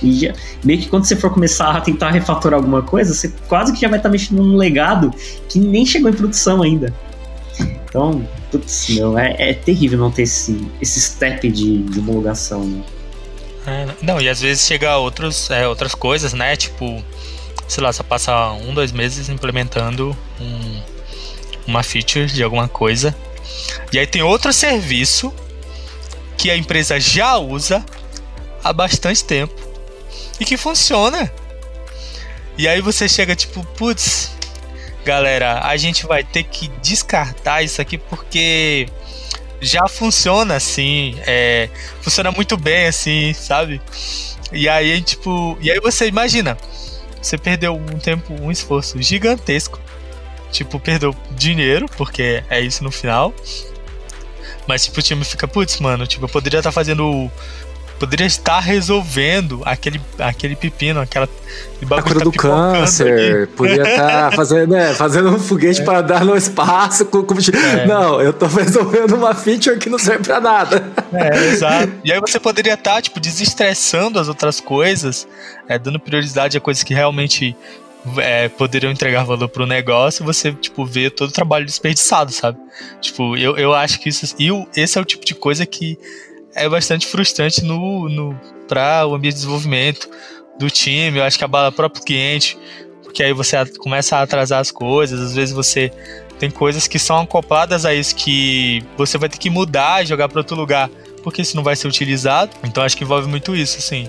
[SPEAKER 3] E já, meio que quando você for começar a tentar refatorar alguma coisa, você quase que já vai estar mexendo num legado que nem chegou em produção ainda. Então, putz, meu, é, é terrível não ter esse, esse step de, de homologação, né?
[SPEAKER 2] É, não, e às vezes chega outros, é, outras coisas, né? Tipo, sei lá, você passa um, dois meses implementando um, uma feature de alguma coisa e aí tem outro serviço que a empresa já usa há bastante tempo e que funciona. E aí você chega tipo, putz, galera, a gente vai ter que descartar isso aqui porque já funciona assim, é, funciona muito bem assim, sabe? E aí, tipo, e aí você imagina, você perdeu um tempo, um esforço gigantesco tipo, perdeu dinheiro, porque é isso no final. Mas, tipo, o time fica, putz, mano, tipo, eu poderia estar tá fazendo. Poderia estar resolvendo aquele, aquele pepino, aquela.
[SPEAKER 5] A cura tá do câncer. Ali. Podia estar tá fazendo, né, fazendo um foguete é. para dar no espaço. Com, com... É. Não, eu tô resolvendo uma feature que não serve pra nada.
[SPEAKER 2] É, exato. E aí você poderia estar, tá, tipo, desestressando as outras coisas, é, dando prioridade a coisas que realmente é, poderiam entregar valor pro negócio, você, tipo, vê todo o trabalho desperdiçado, sabe? Tipo, eu, eu acho que isso. E esse é o tipo de coisa que é bastante frustrante no, no, para o ambiente de desenvolvimento do time. Eu acho que abala o próprio cliente, porque aí você começa a atrasar as coisas, às vezes você tem coisas que são acopladas a isso que você vai ter que mudar e jogar para outro lugar, porque isso não vai ser utilizado. Então acho que envolve muito isso, sim.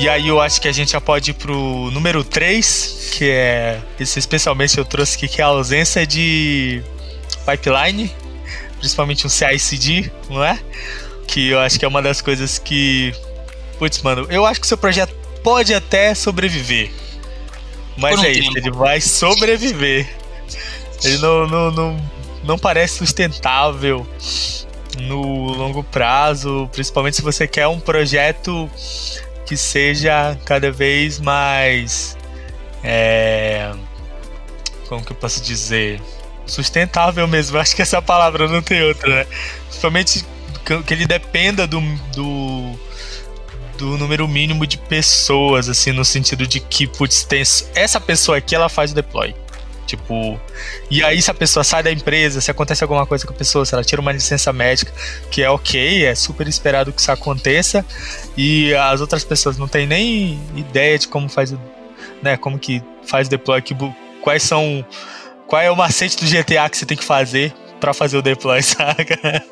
[SPEAKER 2] E aí eu acho que a gente já pode ir pro número 3, que é. Esse especialmente eu trouxe aqui, que é a ausência de pipeline, principalmente um CICD, não é? Que eu acho que é uma das coisas que. Putz, mano, eu acho que o seu projeto pode até sobreviver. Mas um é isso, ele vai sobreviver. Ele não, não, não, não parece sustentável no longo prazo, principalmente se você quer um projeto que seja cada vez mais. É, como que eu posso dizer? Sustentável mesmo. Acho que essa palavra não tem outra, né? Principalmente que ele dependa do, do, do número mínimo de pessoas, assim, no sentido de que, putz, tem essa pessoa aqui, ela faz o deploy. Tipo, e aí se a pessoa sai da empresa, se acontece alguma coisa com a pessoa, se ela tira uma licença médica, que é ok, é super esperado que isso aconteça, e as outras pessoas não têm nem ideia de como faz, né, como que faz o deploy, que, quais são, qual é o macete do GTA que você tem que fazer para fazer o deploy, saca?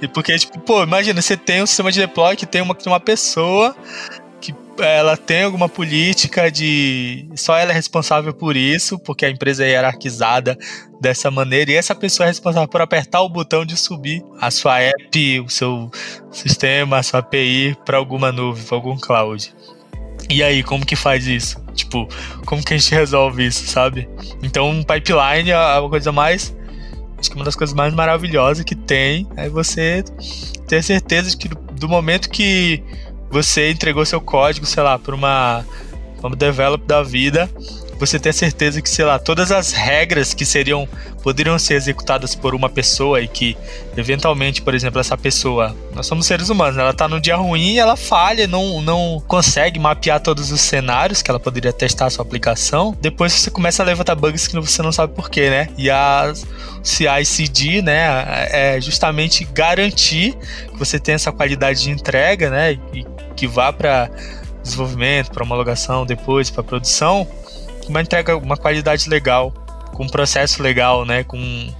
[SPEAKER 2] E porque, tipo, pô, imagina, você tem um sistema de deploy que tem uma, uma pessoa ela tem alguma política de só ela é responsável por isso, porque a empresa é hierarquizada dessa maneira e essa pessoa é responsável por apertar o botão de subir a sua app, o seu sistema, a sua API para alguma nuvem, para algum cloud. E aí, como que faz isso? Tipo, como que a gente resolve isso, sabe? Então, um pipeline é uma coisa mais acho que uma das coisas mais maravilhosas que tem é você ter certeza de que do momento que você entregou seu código, sei lá, para uma, uma develop da vida, você ter certeza que, sei lá, todas as regras que seriam poderiam ser executadas por uma pessoa e que eventualmente, por exemplo, essa pessoa, nós somos seres humanos, né? ela tá no dia ruim, ela falha, não não consegue mapear todos os cenários que ela poderia testar a sua aplicação. Depois você começa a levantar bugs que você não sabe porquê, né? E a CI/CD, né, é justamente garantir que você tenha essa qualidade de entrega, né, e que vá para desenvolvimento, para homologação, depois para produção, uma entrega, uma qualidade legal, com um processo legal, né? Com um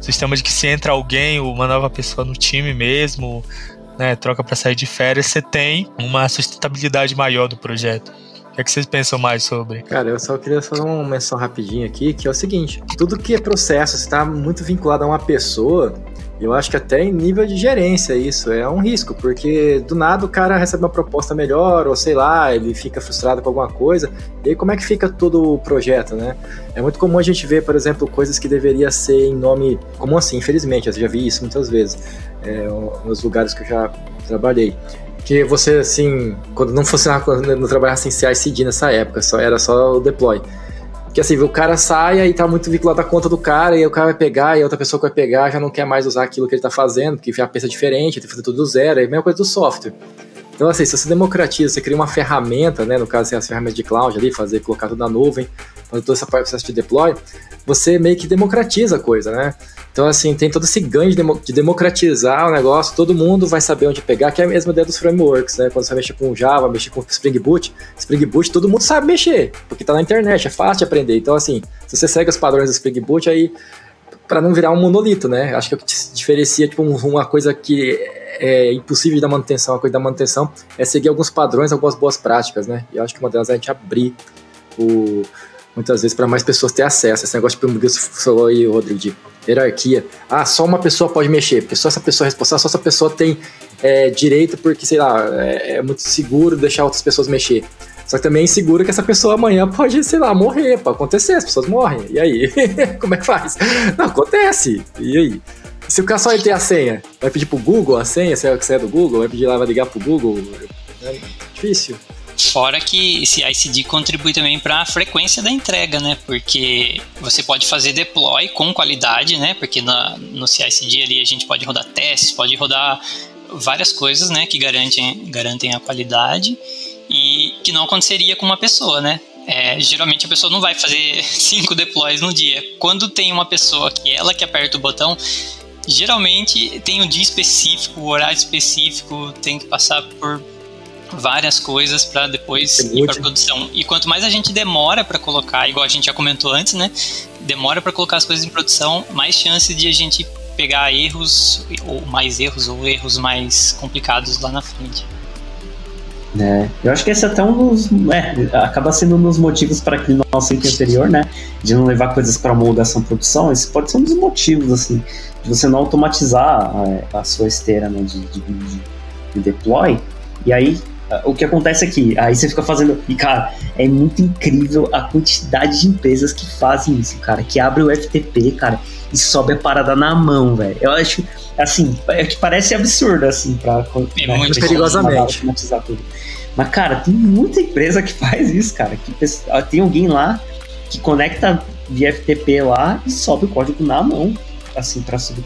[SPEAKER 2] sistema de que se entra alguém, uma nova pessoa no time mesmo, né? Troca para sair de férias, você tem uma sustentabilidade maior do projeto. O que, é que vocês pensam mais sobre?
[SPEAKER 5] Cara, eu só queria fazer uma menção rapidinho aqui, que é o seguinte: tudo que é processo está muito vinculado a uma pessoa, eu acho que até em nível de gerência isso é um risco, porque do nada o cara recebe uma proposta melhor, ou sei lá, ele fica frustrado com alguma coisa, e aí como é que fica todo o projeto, né? É muito comum a gente ver, por exemplo, coisas que deveria ser em nome. Como assim? Infelizmente, eu já vi isso muitas vezes, é, nos lugares que eu já trabalhei que você, assim, quando não funcionava, quando não trabalhava em CI/CD nessa época, só era só o deploy. Que assim, o cara sai e tá muito vinculado à conta do cara, e o cara vai pegar, e a outra pessoa que vai pegar já não quer mais usar aquilo que ele tá fazendo, porque a peça é diferente, tem que fazer tudo do zero, é a mesma coisa do software. Então, assim, se você democratiza, você cria uma ferramenta, né, no caso, assim, as ferramentas de cloud ali, fazer, colocar tudo na nuvem, fazer toda essa processo de deploy, você meio que democratiza a coisa, né? Então, assim, tem todo esse ganho de, de, democratizar o negócio, todo mundo vai saber onde pegar, que é a mesma ideia dos frameworks, né? Quando você mexe com Java, mexe com Spring Boot, Spring Boot todo mundo sabe mexer, porque tá na internet, é fácil de aprender. Então, assim, se você segue os padrões do Spring Boot, aí, para não virar um monolito, né? Acho que é o que diferencia, tipo, uma coisa que é impossível da manutenção, a coisa da manutenção é seguir alguns padrões, algumas boas práticas, né? E eu acho que uma delas é a gente abrir o muitas vezes para mais pessoas ter acesso. Esse negócio que o você falou aí, Rodrigo, de hierarquia. Ah, só uma pessoa pode mexer, porque só essa pessoa é responsável, só essa pessoa tem é, direito, porque, sei lá, é, é, muito seguro deixar outras pessoas mexer. Só que também é inseguro que essa pessoa amanhã pode, sei lá, morrer, pode acontecer, as pessoas morrem. E aí? Como é que faz? Não, acontece. E aí? Se o cara só tem a senha, vai pedir pro Google a senha, se é do Google, vai pedir lá, vai ligar pro Google. É difícil.
[SPEAKER 4] Fora que esse ICD contribui também para a frequência da entrega, né? Porque você pode fazer deploy com qualidade, né? Porque na, no CICD ali a gente pode rodar testes, pode rodar várias coisas, né? Que garantem, garantem a qualidade e que não aconteceria com uma pessoa, né? É, geralmente a pessoa não vai fazer cinco deploys no dia. Quando tem uma pessoa que ela que aperta o botão, geralmente tem um dia específico, o horário específico, tem que passar por várias coisas para depois ir para produção. E quanto mais a gente demora para colocar, igual a gente já comentou antes, né? Demora para colocar as coisas em produção, mais chance de a gente pegar erros ou mais erros ou erros mais complicados lá na frente.
[SPEAKER 3] É, eu acho que esse é até um dos. É, acaba sendo um dos motivos para aquele nosso item anterior, né? De não levar coisas para homologação produção. Esse pode ser um dos motivos, assim, de você não automatizar a, a sua esteira né, de, de, de, de deploy. E aí o que acontece aqui? Aí você fica fazendo. E, cara, é muito incrível a quantidade de empresas que fazem isso, cara. Que abre o FTP, cara, e sobe a parada na mão, velho. Eu acho, assim, é que parece absurdo, assim, pra.
[SPEAKER 4] É né, muito
[SPEAKER 5] perigosamente.
[SPEAKER 3] Tudo. Mas, cara, tem muita empresa que faz isso, cara. Que tem alguém lá que conecta via FTP lá e sobe o código na mão, assim, pra subir.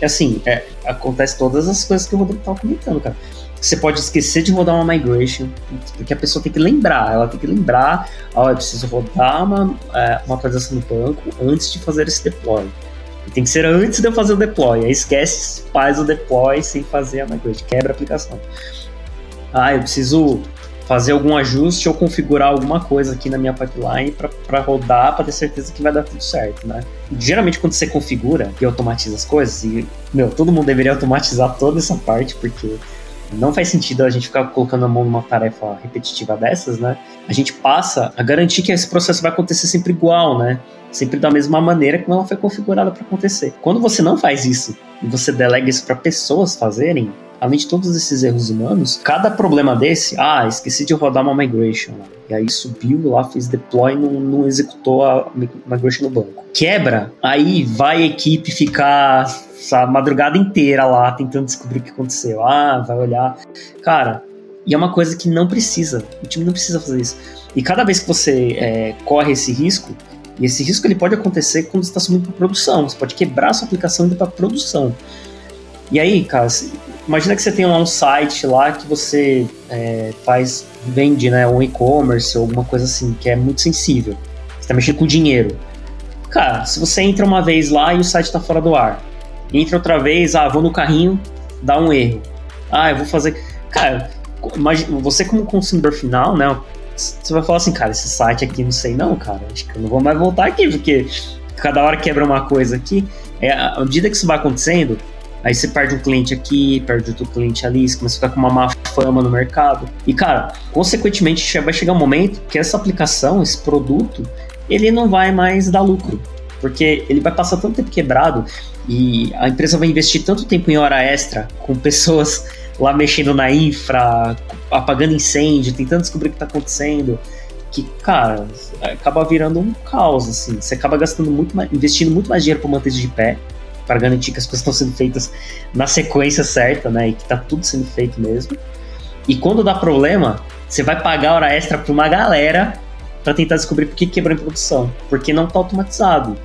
[SPEAKER 3] E, assim, é, acontece todas as coisas que o Rodrigo tava comentando, cara você pode esquecer de rodar uma migration, porque a pessoa tem que lembrar, ela tem que lembrar, ó, oh, eu preciso rodar uma, é, uma atualização no banco antes de fazer esse deploy. Tem que ser antes de eu fazer o deploy. Aí esquece, faz o deploy sem fazer a migration, quebra a aplicação. Ah, eu preciso fazer algum ajuste ou configurar alguma coisa aqui na minha pipeline para rodar, para ter certeza que vai dar tudo certo, né? Geralmente quando você configura e automatiza as coisas, e, meu, todo mundo deveria automatizar toda essa parte, porque não faz sentido a gente ficar colocando a mão numa tarefa repetitiva dessas, né? A gente passa a garantir que esse processo vai acontecer sempre igual, né? Sempre da mesma maneira como ela foi configurada para acontecer. Quando você não faz isso e você delega isso para pessoas fazerem, além de todos esses erros humanos, cada problema desse, ah, esqueci de rodar uma migration, e aí subiu lá, fez deploy, não, não executou a migration no banco. Quebra, aí vai a equipe ficar a madrugada inteira lá tentando descobrir o que aconteceu. Ah, vai olhar. Cara, e é uma coisa que não precisa. O time não precisa fazer isso. E cada vez que você é, corre esse risco, e esse risco ele pode acontecer quando você está subindo para produção. Você pode quebrar sua aplicação indo para produção. E aí, cara, imagina que você tem lá um site lá que você é, faz, vende, né, um e-commerce ou alguma coisa assim, que é muito sensível. Você está mexendo com dinheiro. Cara, se você entra uma vez lá e o site está fora do ar, entra outra vez, ah, vou no carrinho, dá um erro. Ah, eu vou fazer. Cara, imagina, você como consumidor final, né? Você vai falar assim, cara, esse site aqui não sei não, cara. Acho que eu não vou mais voltar aqui, porque cada hora quebra uma coisa aqui. É, à medida que isso vai acontecendo, aí você perde um cliente aqui, perde outro cliente ali, você começa a ficar com uma má fama no mercado. E, cara, consequentemente, vai chegar um momento que essa aplicação, esse produto, ele não vai mais dar lucro. Porque ele vai passar tanto tempo quebrado e a empresa vai investir tanto tempo em hora extra com pessoas lá mexendo na infra, apagando incêndio, tentando descobrir o que está acontecendo, que, cara, acaba virando um caos, assim. Você acaba gastando muito mais, investindo muito mais dinheiro para manter de pé, para garantir que as coisas estão sendo feitas na sequência certa, né? E que tá tudo sendo feito mesmo. E quando dá problema, você vai pagar hora extra para uma galera para tentar descobrir por que quebrou em produção, porque não está automatizado.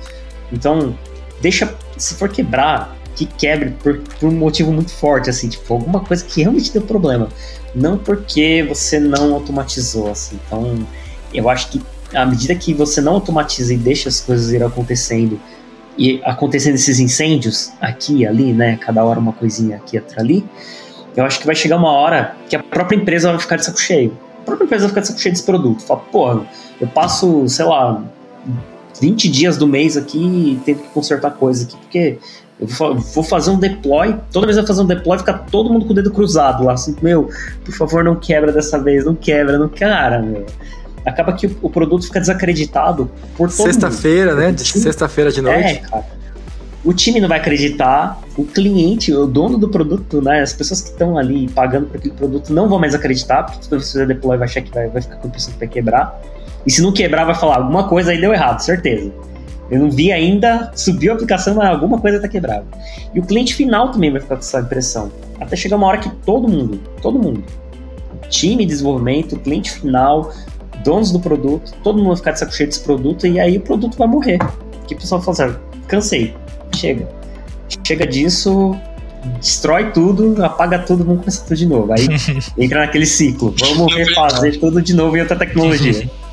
[SPEAKER 3] Então, deixa, se for quebrar, que quebre por, por, um motivo muito forte, assim, tipo, alguma coisa que realmente deu problema. Não porque você não automatizou, assim. Então, eu acho que à medida que você não automatiza e deixa as coisas ir acontecendo, e acontecendo esses incêndios aqui e ali, né? Cada hora uma coisinha aqui e ali, eu acho que vai chegar uma hora que a própria empresa vai ficar de saco cheio. A própria empresa vai ficar de saco cheio desse produto. Fala, porra, eu passo, sei lá, 20 dias do mês aqui tendo que consertar coisa aqui, porque eu vou fazer um deploy, toda vez que eu fazer um deploy, fica todo mundo com o dedo cruzado lá, assim, meu, por favor, não quebra dessa vez, não quebra, não cara, meu. Acaba que o, produto fica desacreditado por todo
[SPEAKER 5] Sexta-feira, né? De sexta-feira de noite. É, cara.
[SPEAKER 3] O time não vai acreditar, o cliente, o dono do produto, né? As pessoas que estão ali pagando por aquele produto não vão mais acreditar, porque toda vez que você deploy vai achar que vai, vai ficar com a impressão que vai quebrar. E se não quebrar, vai falar alguma coisa aí deu errado, certeza. Eu não vi ainda, subiu a aplicação, mas alguma coisa está quebrada. E o cliente final também vai ficar com essa impressão. Até chegar uma hora que todo mundo, todo mundo, time de desenvolvimento, cliente final, donos do produto, todo mundo vai ficar de saco cheio desse produto e aí o produto vai morrer. Que o pessoal fala assim, cansei, chega. Chega disso, destrói tudo, apaga tudo, vamos começar tudo de novo. Aí entra naquele ciclo, vamos refazer tudo de novo em outra tecnologia.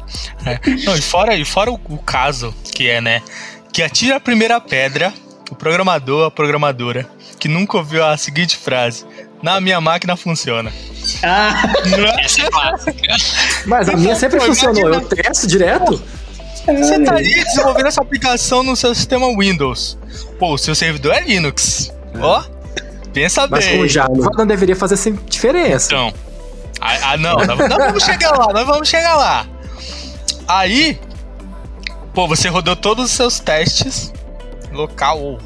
[SPEAKER 2] É. Não, e fora, e fora o, o, caso que é, né? Que atira a primeira pedra, o programador, a programadora, que nunca ouviu a seguinte frase: Na minha máquina funciona.
[SPEAKER 4] Ah, essa é clássica.
[SPEAKER 5] Mas a minha sempre Pô, funcionou, imagina... eu testo direto.
[SPEAKER 2] Você tá aí desenvolvendo essa aplicação no seu sistema Windows. Pô, o seu servidor é Linux. Ó, pensa
[SPEAKER 5] Mas
[SPEAKER 2] bem.
[SPEAKER 5] Mas o Java não deveria fazer sem diferença.
[SPEAKER 2] Então, Ah, ah não, não, não vamos chegar lá, não vamos chegar lá. Aí, pô, você rodou todos os seus testes local.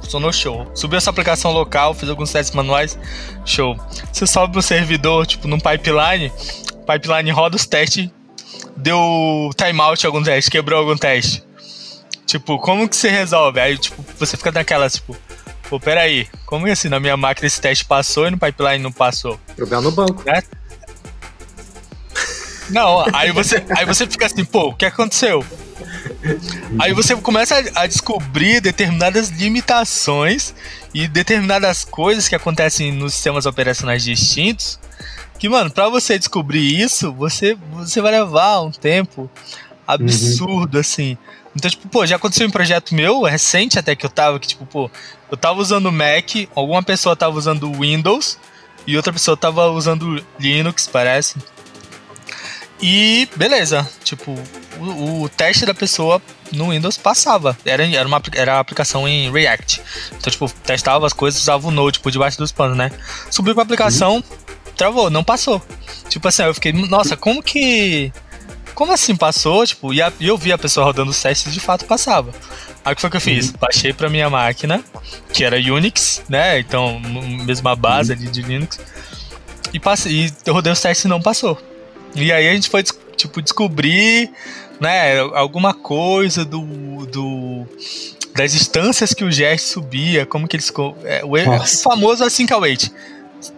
[SPEAKER 2] Funcionou show. Subiu essa aplicação local, fez alguns testes manuais, show. Você sobe pro servidor, tipo, num pipeline, pipeline roda os testes, deu timeout algum teste, quebrou algum teste. Tipo, como que você resolve? Aí, tipo, você fica naquela, tipo, pô, peraí, como é assim, na minha máquina esse teste passou e no pipeline não passou?
[SPEAKER 5] Problema no banco. Né?
[SPEAKER 2] Não, aí você, aí você fica assim, pô, o que aconteceu? Aí você começa a descobrir determinadas limitações e determinadas coisas que acontecem nos sistemas operacionais distintos. Que, mano, pra você descobrir isso, você, você vai levar um tempo absurdo, uhum. assim. Então, tipo, pô, já aconteceu um projeto meu, recente até que eu tava, que, tipo, pô, eu tava usando Mac, alguma pessoa tava usando Windows e outra pessoa tava usando Linux, parece. E beleza, tipo, o, o, teste da pessoa no Windows passava. Era, era, uma, era aplicação em React. Então, tipo, testava as coisas, usava o Node por debaixo dos panos, né? Subiu pra aplicação, uhum. travou, não passou. Tipo assim, eu fiquei, nossa, como que. Como assim passou? Tipo, e, a, e eu vi a pessoa rodando os testes e de fato passava. Aí o que foi que eu fiz? Uhum. Baixei pra minha máquina, que era Unix, né? Então, mesma base uhum. ali de Linux. E, passei, e eu rodei os testes e não passou. E aí a gente foi, tipo, descobrir, né, alguma coisa do, do das instâncias que o Jest subia, como que eles... É, o, o famoso async await.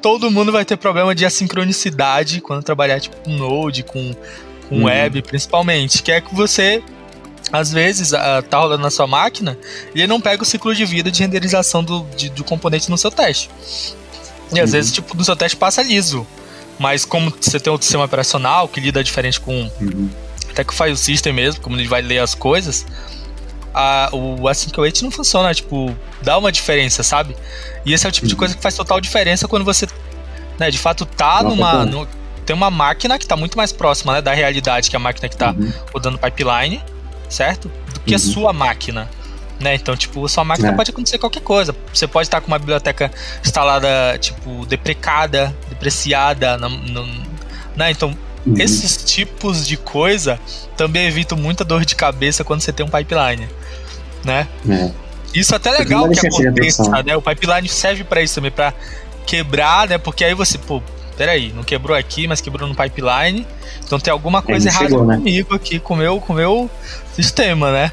[SPEAKER 2] Todo mundo vai ter problema de assincronicidade quando trabalhar, tipo, com Node, com, com uhum. web, principalmente, que é que você às vezes uh, tá rolando na sua máquina e ele não pega o ciclo de vida de renderização do, de, do componente no seu teste. E às uhum. vezes, tipo, do seu teste passa liso. Mas como você tem outro sistema operacional que lida diferente com uhum. até que o file system mesmo, como ele vai ler as coisas, a, o async não funciona, tipo, dá uma diferença, sabe? E esse é o tipo uhum. de coisa que faz total diferença quando você, né, de fato tá Nossa, numa no, tem uma máquina que está muito mais próxima, né, da realidade que a máquina que está uhum. rodando pipeline, certo? Do que a uhum. sua máquina. Né? Então, tipo, a sua máquina é. pode acontecer qualquer coisa. Você pode estar com uma biblioteca instalada, tipo, deprecada, depreciada, né? Então, uhum. esses tipos de coisa também evitam muita dor de cabeça quando você tem um pipeline, né? É. Isso é até legal que aconteça, né? O pipeline serve para isso também, para quebrar, né? Porque aí você, pô, peraí, não quebrou aqui, mas quebrou no pipeline. Então tem alguma coisa errada chegou, né? comigo aqui, com o meu, com meu sistema, né?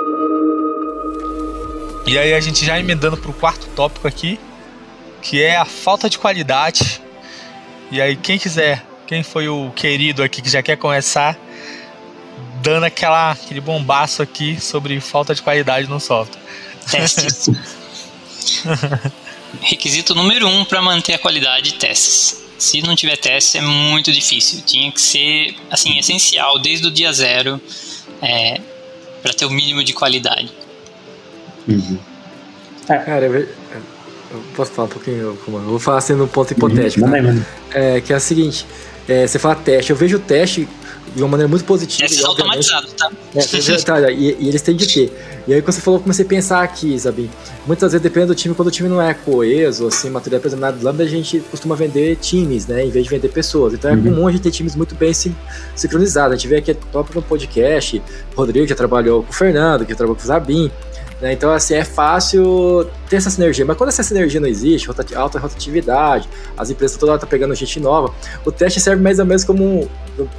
[SPEAKER 2] E aí a gente já emendando para o quarto tópico aqui, que é a falta de qualidade. E aí quem quiser, quem foi o querido aqui que já quer começar dando aquela, aquele bombaço aqui sobre falta de qualidade no software.
[SPEAKER 4] Testes. Requisito número um para manter a qualidade testes. Se não tiver testes é muito difícil. Tinha que ser assim essencial desde o dia zero é, para ter o mínimo de qualidade.
[SPEAKER 5] Uhum. É. Cara, eu, eu, posso falar um pouquinho? Eu vou falar sendo um ponto hipotético. Uhum. Tá? É, que é o seguinte: é, você fala teste, eu vejo o teste de uma maneira muito positiva.
[SPEAKER 4] Testes automatizados, tá? É,
[SPEAKER 5] tá e, e, eles têm de ter. E aí, quando você falou, eu comecei a pensar aqui, Zabi. Muitas vezes depende do time, quando o time não é coeso, assim, maturidade apresentada do Lambda, a gente costuma vender times, né, em vez de vender pessoas. Então é uhum. comum a gente ter times muito bem sincronizados. A gente vê aqui próprio no podcast, o Rodrigo já trabalhou com o Fernando, que trabalhou com o Zabim. Né? Então, assim, é fácil ter essa sinergia. Mas quando essa sinergia não existe, alta rotatividade, as empresas toda hora estão tá pegando gente nova, o teste serve mais ou menos como um,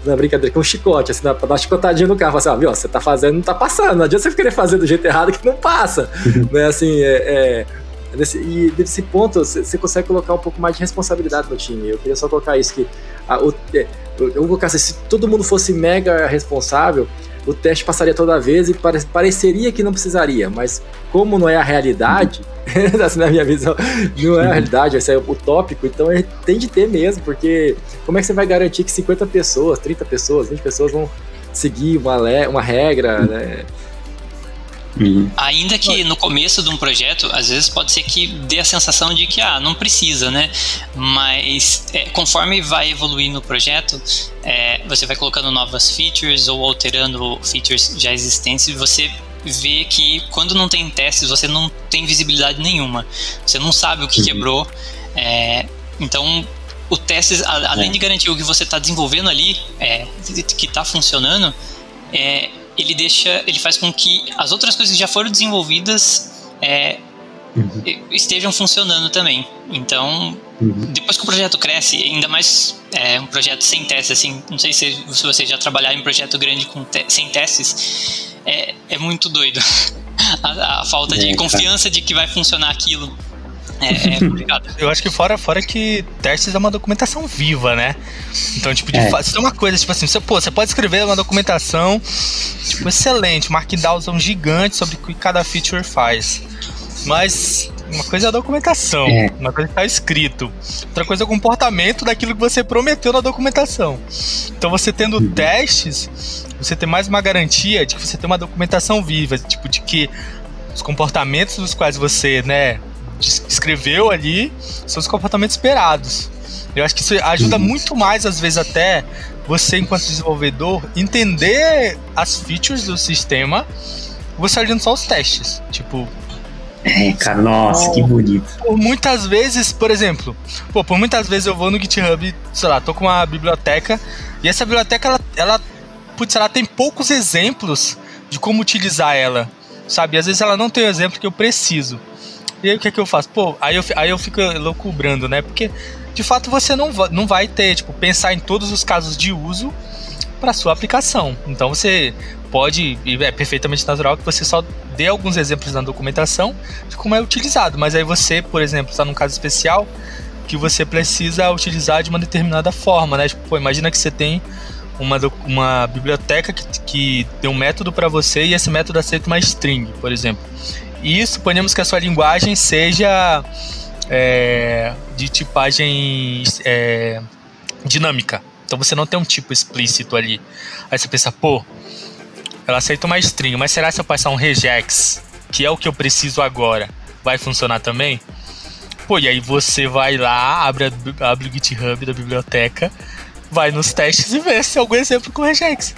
[SPEAKER 5] na brincadeira, como um chicote, assim, pra dar uma chicotadinha no carro. Assim, ó, viu, você tá fazendo, não tá passando. Não adianta você querer fazer do jeito errado que não passa. né? Assim, é, é Nesse, e desse ponto, você consegue colocar um pouco mais de responsabilidade no time. Eu queria só colocar isso: que a, o, é, eu vou colocar assim, se todo mundo fosse mega responsável, o teste passaria toda vez e pare pareceria que não precisaria, mas como não é a realidade, assim, na minha visão, não é a realidade, esse é o tópico, então tem de ter mesmo, porque como é que você vai garantir que 50 pessoas, 30 pessoas, 20 pessoas vão seguir uma, uma regra, né?
[SPEAKER 4] Uhum. Ainda que no começo de um projeto, às vezes pode ser que dê a sensação de que ah, não precisa, né? Mas é, conforme vai evoluindo o projeto, é, você vai colocando novas features ou alterando features já existentes e você vê que quando não tem testes, você não tem visibilidade nenhuma. Você não sabe o que uhum. quebrou. É, então, o teste, além é. de garantir o que você está desenvolvendo ali, é, que está funcionando, é, ele deixa, ele faz com que as outras coisas que já foram desenvolvidas é, uhum. estejam funcionando também. Então, uhum. depois que o projeto cresce, ainda mais é, um projeto sem testes, assim, não sei se, se você já trabalhar em um projeto grande com te sem testes, é, é muito doido. a, a, falta de é, confiança de que vai funcionar aquilo. É, é complicado.
[SPEAKER 2] Eu acho que fora, fora que testes é uma documentação viva, né? Então, tipo, de é. fato, isso é uma coisa, tipo assim, você, pô, você pode escrever uma documentação, tipo, excelente, markdowns gigante sobre o que cada feature faz. Mas uma coisa é a documentação, é. uma coisa está escrito. Outra coisa é o comportamento daquilo que você prometeu na documentação. Então você tendo uhum. testes, você tem mais uma garantia de que você tem uma documentação viva, tipo de que os comportamentos dos quais você, né, escreveu ali são os comportamentos esperados. Eu acho que isso ajuda muito mais, às vezes, até você, enquanto desenvolvedor, entender as features do sistema, você olhando só os testes. Tipo.
[SPEAKER 3] É, cara, nossa, que bonito.
[SPEAKER 2] Por muitas vezes, por exemplo, pô, por muitas vezes eu vou no GitHub, sei lá, tô com uma biblioteca, e essa biblioteca, ela, ela, putz, ela tem poucos exemplos de como utilizar ela, sabe? Às vezes ela não tem o exemplo que eu preciso. E aí o que é que eu faço? Pô, aí eu, aí eu fico loucubrando, né? Porque de fato você não, não vai ter, tipo, pensar em todos os casos de uso para sua aplicação. Então você pode, e é perfeitamente natural que você só dê alguns exemplos na documentação de como é utilizado. Mas aí você, por exemplo, está num caso especial que você precisa utilizar de uma determinada forma, né? Tipo, pô, imagina que você tem uma, uma biblioteca que, que tem um método para você e esse método aceita uma string, por exemplo. E suponhamos que a sua linguagem seja é, de tipagem é, dinâmica. Então você não tem um tipo explícito ali. Aí você pensa, pô, ela aceita uma string, mas será que se eu passar um regex, que é o que eu preciso agora, vai funcionar também? Pô, e aí você vai lá, abre, a, abre o GitHub da biblioteca, vai nos testes e vê se tem algum exemplo com regex.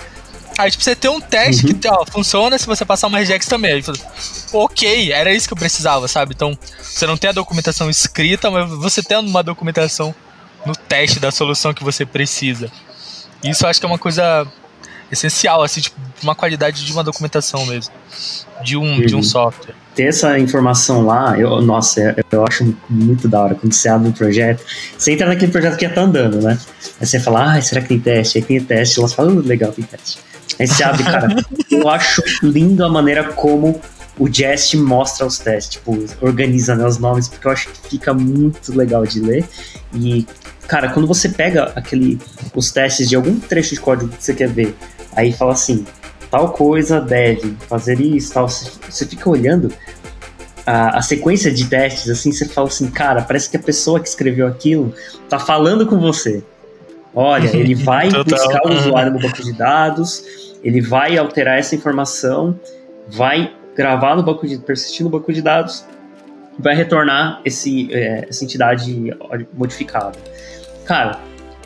[SPEAKER 2] Aí, tipo, você tem um teste uhum. que ó, funciona se você passar uma regex também. Aí, ok, era isso que eu precisava, sabe? Então, você não tem a documentação escrita, mas você tem uma documentação no teste da solução que você precisa. Isso eu acho que é uma coisa essencial, assim, tipo, uma qualidade de uma documentação mesmo, de um, uhum. de um uhum. software.
[SPEAKER 3] Ter essa informação lá, eu, nossa, eu, eu acho muito da hora. Quando você abre um projeto, você entra naquele projeto que já tá andando, né? Aí você fala, ah, será que tem teste? Aí tem teste, elas falam, uh, legal, tem teste. Aí você abre, cara. eu acho lindo a maneira como o Jest mostra os testes, tipo, organiza né, os nomes, porque eu acho que fica muito legal de ler. E, cara, quando você pega aquele, os testes de algum trecho de código que você quer ver, aí fala assim, tal coisa deve fazer isso, tal, você, você fica olhando a, a, sequência de testes, assim, você fala assim, cara, parece que a pessoa que escreveu aquilo tá falando com você. Olha, ele vai buscar o usuário no banco de dados, ele vai alterar essa informação, vai gravar no banco de persistir no banco de dados, vai retornar esse, é, essa entidade modificada. Cara,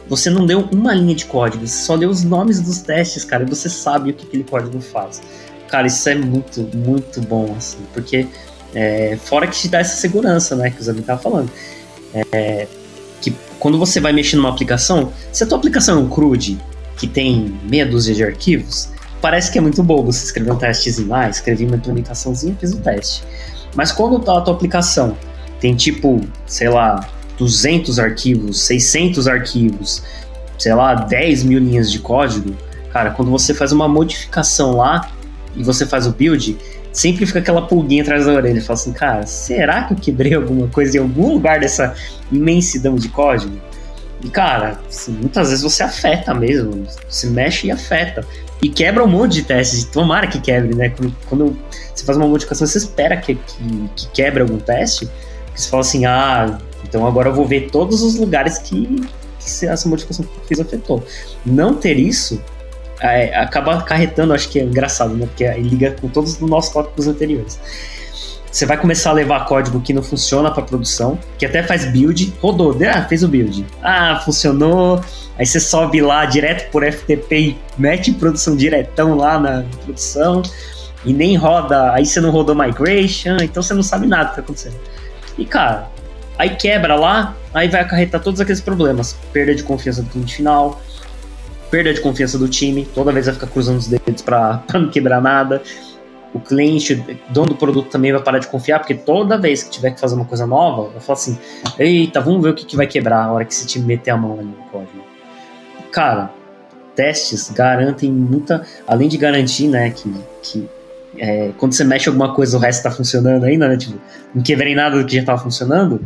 [SPEAKER 3] você não deu uma linha de código, você só deu os nomes dos testes, cara, e você sabe o que aquele código faz. Cara, isso é muito, muito bom, assim, porque é, fora que te dá essa segurança, né, que o Zabi tava falando. É, que quando você vai mexer numa aplicação, se a tua aplicação é um CRUD, que tem meia dúzia de arquivos, parece que é muito bobo você escrever um testezinho lá, escrevi uma implementaçãozinha e fiz o teste. Mas quando tá a tua aplicação tem tipo, sei lá, 200 arquivos, 600 arquivos, sei lá, 10 mil linhas de código, cara, quando você faz uma modificação lá e você faz o build, sempre fica aquela pulguinha atrás da orelha. Fala assim, cara, será que eu quebrei alguma coisa em algum lugar dessa imensidão de código? E, cara, assim, muitas vezes você afeta mesmo. Você mexe e afeta. E quebra um monte de testes. Tomara que quebre, né? Quando, quando você faz uma modificação, você espera que, que, que quebre algum teste. Você fala assim, ah, então agora eu vou ver todos os lugares que, que essa modificação que eu fiz afetou. Não ter isso é, acaba acarretando, acho que é engraçado, né? Porque liga com todos os nossos códigos anteriores. Você vai começar a levar código que não funciona para produção, que até faz build, rodou, ah, fez o build. Ah, funcionou. Aí você sobe lá direto por FTP e mete produção diretão lá na produção. E nem roda, aí você não rodou migration, então você não sabe nada que tá acontecendo. E cara, aí quebra lá, aí vai acarretar todos aqueles problemas. Perda de confiança do cliente final, perda de confiança do time, toda vez vai ficar cruzando os dedos para não quebrar nada o cliente, dono do produto também vai parar de confiar, porque toda vez que tiver que fazer uma coisa nova, vai falar assim: eita, vamos ver o que, que vai quebrar na hora que esse time meter a mão ali no código. Cara, testes garantem muita. Além de garantir, né, que, que é, quando você mexe alguma coisa o resto está funcionando ainda, né? Tipo, não quebrei nada do que já estava funcionando.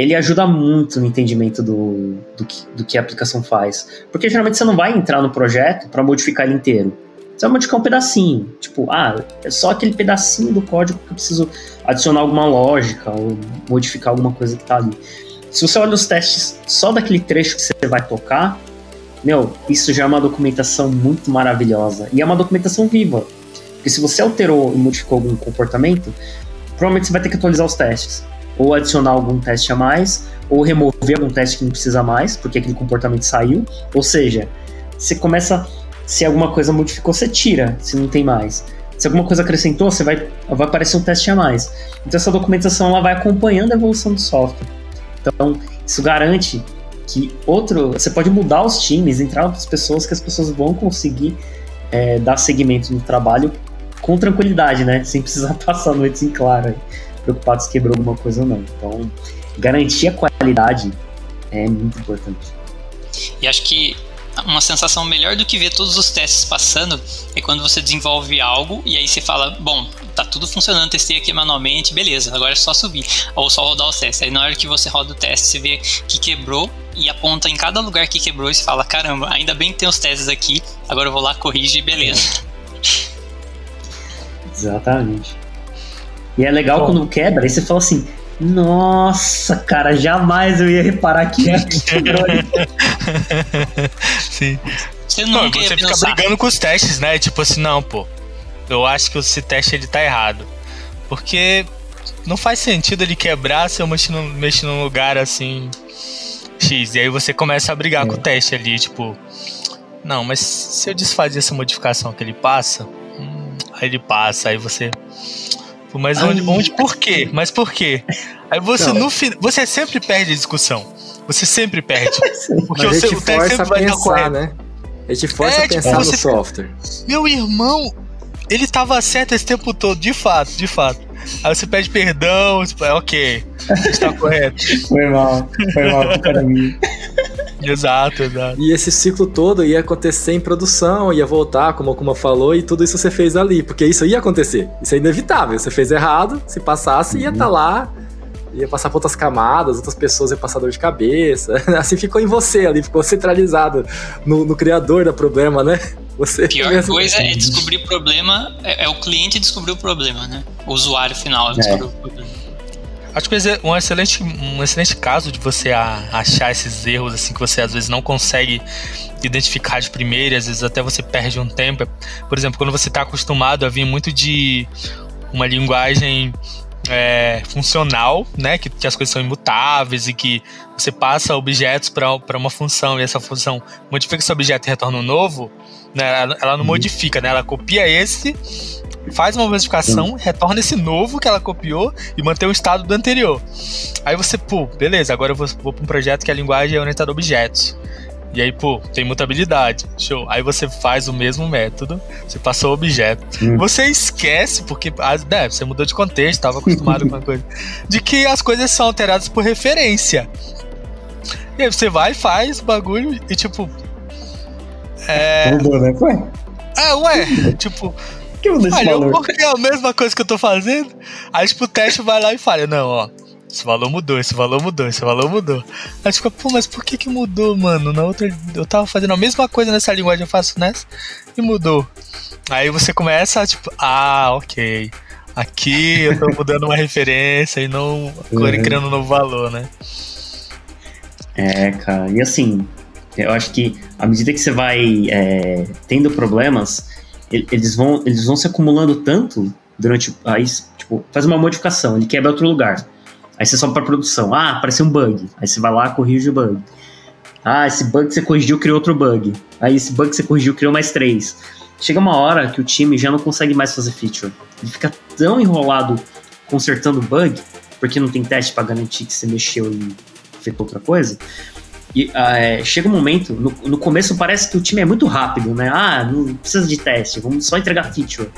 [SPEAKER 3] Ele ajuda muito no entendimento do, do, que, do que a aplicação faz. Porque geralmente você não vai entrar no projeto para modificar ele inteiro você vai modificar um pedacinho. Tipo, ah, é só aquele pedacinho do código que eu preciso adicionar alguma lógica ou modificar alguma coisa que está ali. Se você olha os testes só daquele trecho que você vai tocar, meu, isso já é uma documentação muito maravilhosa. E é uma documentação viva. Porque se você alterou e modificou algum comportamento, provavelmente você vai ter que atualizar os testes. Ou adicionar algum teste a mais, ou remover algum teste que não precisa mais, porque aquele comportamento saiu. Ou seja, você começa se alguma coisa modificou, você tira, se não tem mais. Se alguma coisa acrescentou, você vai, vai aparecer um teste a mais. Então essa documentação ela vai acompanhando a evolução do software. Então isso garante que outro, você pode mudar os times, entrar outras pessoas que as pessoas vão conseguir é, dar seguimento no trabalho com tranquilidade, né? Sem precisar passar noites em claro, preocupado se quebrou alguma coisa ou não. Então garantir a qualidade é muito importante.
[SPEAKER 4] E acho que uma sensação melhor do que ver todos os testes passando é quando você desenvolve algo e aí você fala, bom, tá tudo funcionando, testei aqui manualmente, beleza, agora é só subir, ou só rodar os testes. Aí na hora que você roda o teste, você vê que quebrou e aponta em cada lugar que quebrou e você fala, caramba, ainda bem que tem os testes aqui, agora eu vou lá, corrige e beleza.
[SPEAKER 3] Exatamente. E é legal Bom. quando quebra, aí você fala assim, nossa, cara, jamais eu ia reparar que quebrou
[SPEAKER 2] Sim. Você não, você fica brigando com os testes, né? Tipo assim, não, pô. Eu acho que esse teste ele tá errado. Porque não faz sentido ele quebrar se eu mexer num, mexer num lugar assim. X. E aí você começa a brigar é. com o teste ali, tipo. Não, mas se eu desfazer essa modificação que ele passa. Hum, aí ele passa, aí você. Mas onde, onde, por quê? Mas por quê? Aí você no você sempre perde a discussão. Você sempre perde.
[SPEAKER 5] Porque Mas o, o teste sempre vai pensar, estar né? A gente força é, a pensar tipo, no software.
[SPEAKER 2] Meu irmão, ele tava certo esse tempo todo, de fato, de fato. Aí você pede perdão, tipo, é ok, está correto.
[SPEAKER 3] Foi mal, foi mal para mim.
[SPEAKER 2] Exato, exato.
[SPEAKER 5] E esse ciclo todo ia acontecer em produção, ia voltar, como a Kuma falou, e tudo isso você fez ali, porque isso ia acontecer. Isso é inevitável. Você fez errado, se passasse, ia estar tá lá ia passar por outras camadas, outras pessoas iam passar dor de cabeça. Assim ficou em você ali, ficou centralizado no, no criador da problema, né?
[SPEAKER 4] Você pior coisa é descobrir o problema, é, é, o cliente descobrir o problema, né? O usuário final é. descobrir o problema.
[SPEAKER 2] Acho que é um excelente, um excelente caso de você achar esses erros assim que você às vezes não consegue identificar de primeira, às vezes até você perde um tempo. Por exemplo, quando você está acostumado a vir muito de uma linguagem é, funcional, né? Que, que, as coisas são imutáveis e que você passa objetos para uma função e essa função modifica esse objeto e retorna um novo, né? Ela, ela não uhum. modifica, né? Ela copia esse, faz uma modificação, retorna esse novo que ela copiou e mantém o estado do anterior. Aí você, pô, beleza, agora eu vou, vou para um projeto que a linguagem é orientada a objetos. E aí, pô, tem mutabilidade. Show. Aí você faz o mesmo método, você passou o objeto. Hum. Você esquece, porque ah, né, você mudou de contexto, estava acostumado com uma coisa, de que as coisas são alteradas por referência. E aí você vai, faz o bagulho e tipo. É. Mudou, né? Ué? É, ué. tipo. Que mudou esse Porque é a mesma coisa que eu tô fazendo. Aí, tipo, o teste vai lá e fala: Não, ó esse valor mudou, esse valor mudou, esse valor mudou. Aí fica, pô, mas por que que mudou, mano? Na outra, eu tava fazendo a mesma coisa nessa linguagem, eu faço nessa e mudou. Aí você começa, tipo, ah, ok. Aqui eu tô mudando uma referência e não uhum. criando um novo valor, né?
[SPEAKER 3] É, cara, e assim, eu acho que à medida que você vai é, tendo problemas, eles vão, eles vão se acumulando tanto durante. Aí, tipo, faz uma modificação, ele quebra outro lugar. Aí você sobe para produção. Ah, apareceu um bug. Aí você vai lá, corrige o bug. Ah, esse bug que você corrigiu criou outro bug. Aí esse bug que você corrigiu criou mais três. Chega uma hora que o time já não consegue mais fazer feature. Ele fica tão enrolado consertando bug, porque não tem teste para garantir que você mexeu e fez outra coisa, e uh, chega um momento, no, no, começo parece que o time é muito rápido, né? Ah, não precisa de teste, vamos só entregar feature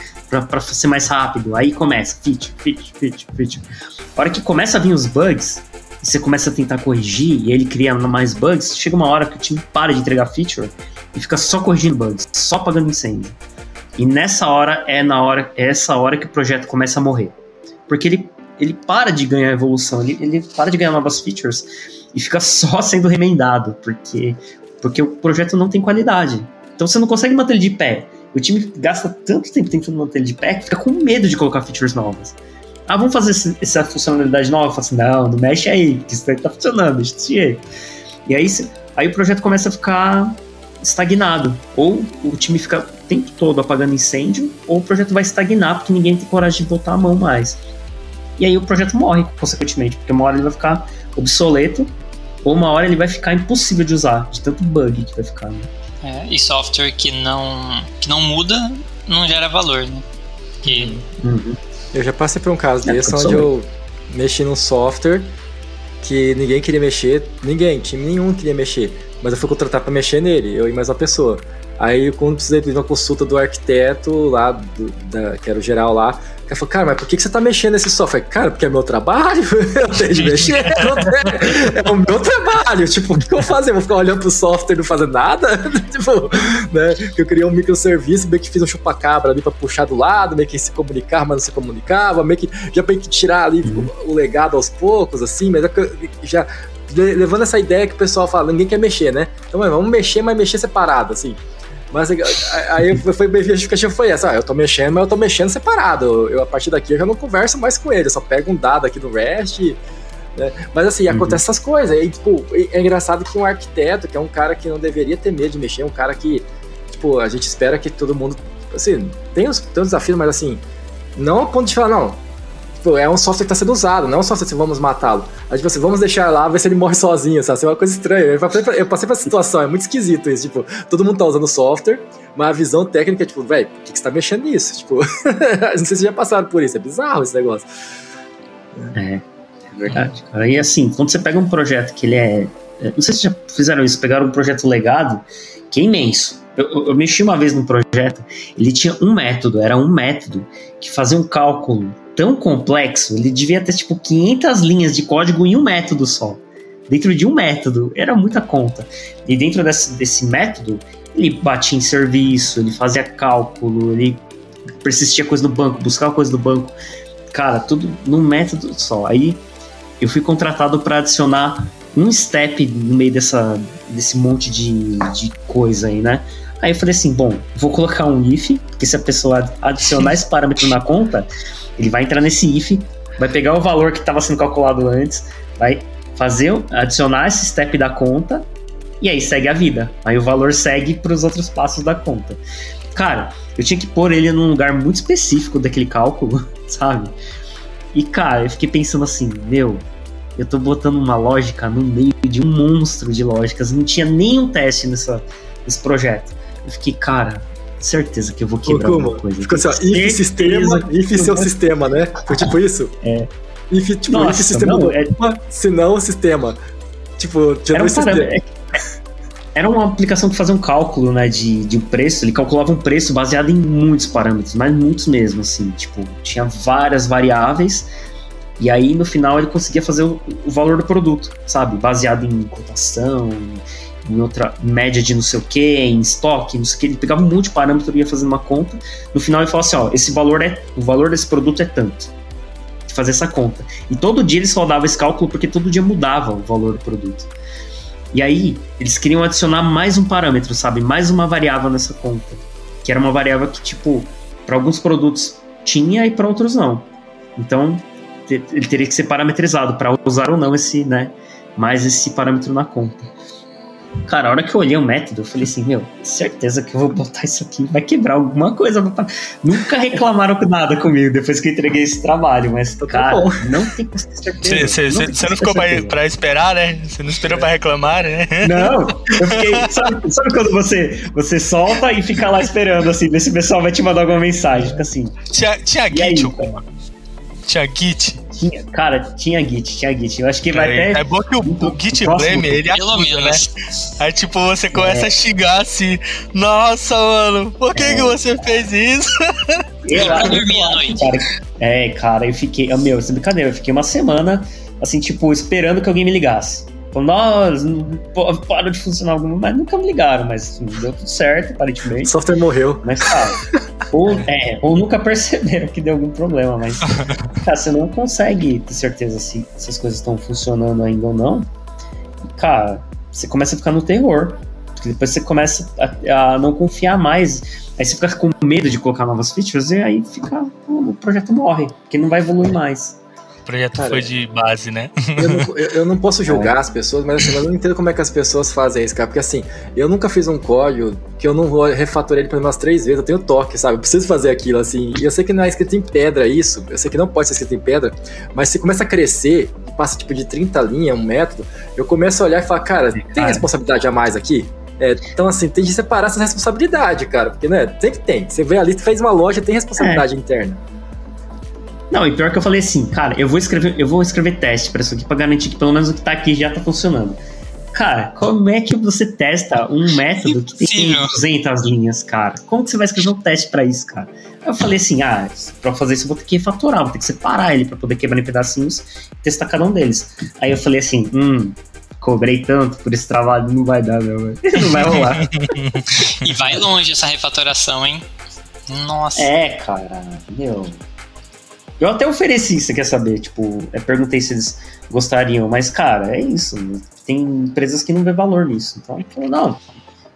[SPEAKER 3] para ser mais rápido. Aí começa, feature, feature, feature, feature. A hora que começa a vir os bugs, e você começa a tentar corrigir, e ele cria mais bugs, chega uma hora que o time para de entregar feature e fica só corrigindo bugs, só pagando incêndio. E nessa hora é na hora, é essa hora que o projeto começa a morrer. Porque ele, ele para de ganhar evolução, ele, ele para de ganhar novas features e fica só sendo remendado, porque, porque o projeto não tem qualidade. Então você não consegue manter ele de pé. O time gasta tanto tempo tentando manter ele de pé que fica com medo de colocar features novas. Ah, vamos fazer esse, essa funcionalidade nova? Fala assim, não, não mexe aí, que isso aí tá funcionando, deixa desse jeito. E aí, aí o projeto começa a ficar estagnado. Ou o time fica o tempo todo apagando incêndio, ou o projeto vai estagnar porque ninguém tem coragem de botar a mão mais. E aí o projeto morre, consequentemente, porque uma hora ele vai ficar obsoleto ou uma hora ele vai ficar impossível de usar, de tanto bug que vai ficar. Né?
[SPEAKER 4] É, e software que não, que não muda não gera valor, né? Que...
[SPEAKER 5] Uhum. Eu já passei por um caso é, desse onde eu mexi num software que ninguém queria mexer, ninguém, time nenhum queria mexer, mas eu fui contratar para mexer nele, eu e mais uma pessoa. Aí, quando precisei de uma consulta do arquiteto lá, do, da, que era o geral lá, cara falou, cara, mas por que, que você tá mexendo nesse software? Cara, porque é meu trabalho, eu tenho de mexer, é o meu trabalho. Tipo, o que, eu fazer? Eu vou ficar olhando pro software e não fazer nada? tipo, né? Eu criei um microserviço, meio que fiz um chupacabra ali pra puxar do lado, meio que se comunicar, mas não se comunicava, meio que já meio que tirar ali uhum. o, o legado aos poucos, assim, mas já levando essa ideia que o pessoal fala, ninguém quer mexer, né? Então, vamos mexer, mas mexer separado, assim. Mas aí foi a justificativa foi essa, ah, eu tô mexendo, mas eu tô mexendo separado. Eu, a partir daqui eu já não converso mais com ele, eu só pego um dado aqui no REST. Né? Mas assim, uhum. acontece essas coisas. E, tipo, é engraçado que um arquiteto, que é um cara que não deveria ter medo de mexer, um cara que, tipo, a gente espera que todo mundo. Assim, tem os, tem os desafios, mas assim, não a ponto de falar, não, Tipo, é um software que está sendo usado, não é um software assim, vamos matá-lo. A gente, assim, vamos deixar lá, ver se ele morre sozinho, sabe? Isso é uma coisa estranha. Eu passei, pra, eu passei essa situação, é muito esquisito isso. Tipo, todo mundo tá usando software, mas a visão técnica é tipo, velho, por que, que você tá mexendo nisso? Tipo, não sei se já passaram por isso, é bizarro esse negócio.
[SPEAKER 3] É, é verdade, cara. E assim, quando você pega um projeto que ele é. é não sei se já fizeram isso, pegaram um projeto legado, que é imenso. Eu, eu, mexi uma vez no projeto, ele tinha um método, era um método que fazia um cálculo tão complexo, ele devia ter tipo 500 linhas de código em um método só. Dentro de um método, era muita conta. E dentro desse, desse método, ele batia em serviço, ele fazia cálculo, ele persistia coisa no banco, buscava coisa do banco. Cara, tudo num método só. Aí eu fui contratado para adicionar um step no meio dessa, desse monte de, de coisa aí, né? Aí eu falei assim, bom, vou colocar um if, porque se a pessoa adicionar esse parâmetro na conta, ele vai entrar nesse if, vai pegar o valor que estava sendo calculado antes, vai fazer, adicionar esse step da conta e aí segue a vida. Aí o valor segue para os outros passos da conta. Cara, eu tinha que pôr ele num lugar muito específico daquele cálculo, sabe? E cara, eu fiquei pensando assim, meu, eu tô botando uma lógica no meio de um monstro de lógicas, não tinha nenhum teste nessa, nesse projeto. Eu fiquei, cara, certeza que eu vou quebrar Ô, alguma coisa.
[SPEAKER 5] Ficou assim, ó, if sistema, if seu sistema, né? Foi tipo isso?
[SPEAKER 3] É.
[SPEAKER 5] If, tipo, Nossa, if sistema não, é... se não sistema. Tipo,
[SPEAKER 3] tinha dois um. É era uma aplicação que fazia um cálculo, né, de, de um preço, ele calculava um preço baseado em muitos parâmetros, mas muitos mesmo, assim, tipo, tinha várias variáveis, e aí no final ele conseguia fazer o, o valor do produto, sabe, baseado em cotação, em outra média de não sei o que, em estoque, não sei o que. Ele pegava um monte de parâmetro e ia fazendo uma conta. No final ele falava assim: ó, esse valor é. O valor desse produto é tanto. Fazer essa conta. E todo dia eles rodavam esse cálculo porque todo dia mudava o valor do produto. E aí, eles queriam adicionar mais um parâmetro, sabe? Mais uma variável nessa conta. Que era uma variável que, tipo, para alguns produtos tinha e para outros não. Então, ele teria que ser parametrizado para usar ou não esse, né? Mais esse parâmetro na conta. Cara, a hora que eu olhei o método, eu falei assim, meu, certeza que eu vou botar isso aqui, vai quebrar alguma coisa. Nunca reclamaram nada comigo depois que eu entreguei esse trabalho, mas, tá cara, bom. não tem certeza.
[SPEAKER 2] Você não ficou pra, pra, esperar, né? Você não esperou é. pra reclamar, né?
[SPEAKER 3] Não, eu fiquei. Sabe, sabe quando você, você solta e fica lá esperando, assim, ver se o pessoal vai te mandar alguma mensagem? Fica assim.
[SPEAKER 2] Tinha, tinha Git, tinha Git.
[SPEAKER 3] Tinha, cara, tinha Git, tinha Git. Eu acho que vai
[SPEAKER 2] é,
[SPEAKER 3] até.
[SPEAKER 2] É bom que o, o Git Blame, ele acusa, né? Aí, tipo, você começa é. a xingar assim: Nossa, mano, por que, é. que você fez isso?
[SPEAKER 3] Eu, eu dormir à noite. Cara, é, cara, eu fiquei. Meu, essa brincadeira, eu fiquei uma semana, assim, tipo, esperando que alguém me ligasse. Nós, parou de funcionar alguma, mas nunca me ligaram, mas assim, deu tudo certo, aparentemente. O
[SPEAKER 5] software morreu.
[SPEAKER 3] Mas, cara, ou, é, ou nunca perceberam que deu algum problema, mas, cara, você não consegue ter certeza se, se as coisas estão funcionando ainda ou não. Cara, você começa a ficar no terror. Porque depois você começa a, a não confiar mais. Aí você fica com medo de colocar novas features e aí fica. O projeto morre, porque não vai evoluir mais.
[SPEAKER 2] O projeto Cara, foi de base, né?
[SPEAKER 5] Eu não, eu, eu não posso julgar as pessoas, mas assim, eu não entendo como é que as pessoas fazem isso, cara. Porque assim, eu nunca fiz um código que eu não vou refatorar ele pelo menos três vezes, eu tenho toque, sabe? Eu preciso fazer aquilo, assim. E eu sei que não é escrito em pedra isso, eu sei que não pode ser escrito em pedra, mas se começa a crescer, passa tipo de 30 linhas, um método, eu começo a olhar e falar, cara, tem responsabilidade a mais aqui? É, então, assim, tem que separar essa responsabilidade, cara. Porque, né, sempre tem. Você vê ali, fez uma loja, tem responsabilidade é. interna.
[SPEAKER 3] Não, e pior que eu falei assim, cara, eu vou escrever, eu vou escrever teste para isso aqui para garantir que pelo menos o que tá aqui já tá funcionando. Cara, como é que você testa um método que tem 200 linhas, cara? Como que você vai escrever um teste para isso, cara? Aí eu falei assim, ah, para fazer isso eu vou ter que refatorar, vou ter que separar ele para poder quebrar em pedacinhos e testar cada um deles. Aí eu falei assim, hum, cobrei tanto por esse trabalho, não vai dar, meu, não vai rolar.
[SPEAKER 4] e vai longe essa refatoração, hein? Nossa.
[SPEAKER 3] É, cara, meu. Eu até ofereci, você quer saber? Tipo, eu perguntei se eles gostariam, mas, cara, é isso. Tem empresas que não vê valor nisso. Então, ele falou, não.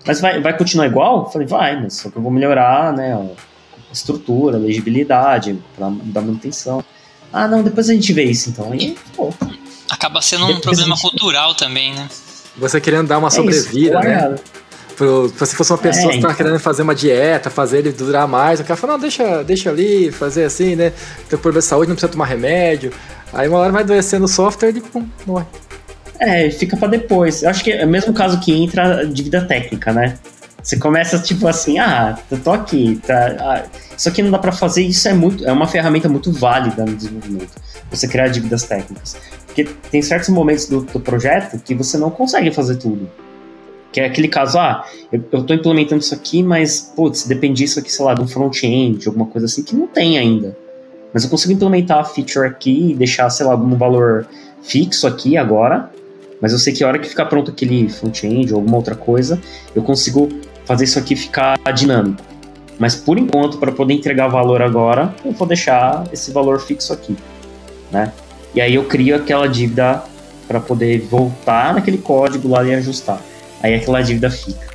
[SPEAKER 3] Mas vai, vai continuar igual? Eu falei, vai, mas só que eu vou melhorar, né, a estrutura, a legibilidade, pra dar manutenção. Ah, não, depois a gente vê isso, então. Aí, pô.
[SPEAKER 4] Acaba sendo um problema gente... cultural também, né?
[SPEAKER 5] Você querendo dar uma é sobrevida, isso, né? Pro, se fosse uma pessoa é, que tá então. querendo fazer uma dieta, fazer ele durar mais, o cara fala, não, deixa, deixa ali, fazer assim, né? Tem problema de saúde, não precisa tomar remédio. Aí uma hora vai adoecendo o software e pum, morre.
[SPEAKER 3] É, fica para depois. Eu acho que é o mesmo caso que entra a dívida técnica, né? Você começa tipo assim, ah, eu tô aqui, tá, ah, isso aqui não dá para fazer, isso é muito, é uma ferramenta muito válida no desenvolvimento. Você criar dívidas técnicas. Porque tem certos momentos do, do projeto que você não consegue fazer tudo. Que é aquele caso, ah, eu, eu tô implementando isso aqui, mas, putz, depende disso aqui, sei lá, de um front-end, alguma coisa assim, que não tem ainda. Mas eu consigo implementar a feature aqui e deixar, sei lá, algum valor fixo aqui agora, mas eu sei que a hora que ficar pronto aquele front-end ou alguma outra coisa, eu consigo fazer isso aqui ficar dinâmico. Mas por enquanto, para poder entregar valor agora, eu vou deixar esse valor fixo aqui, né? E aí eu crio aquela dívida para poder voltar naquele código lá e ajustar. Aí aquela dívida fica.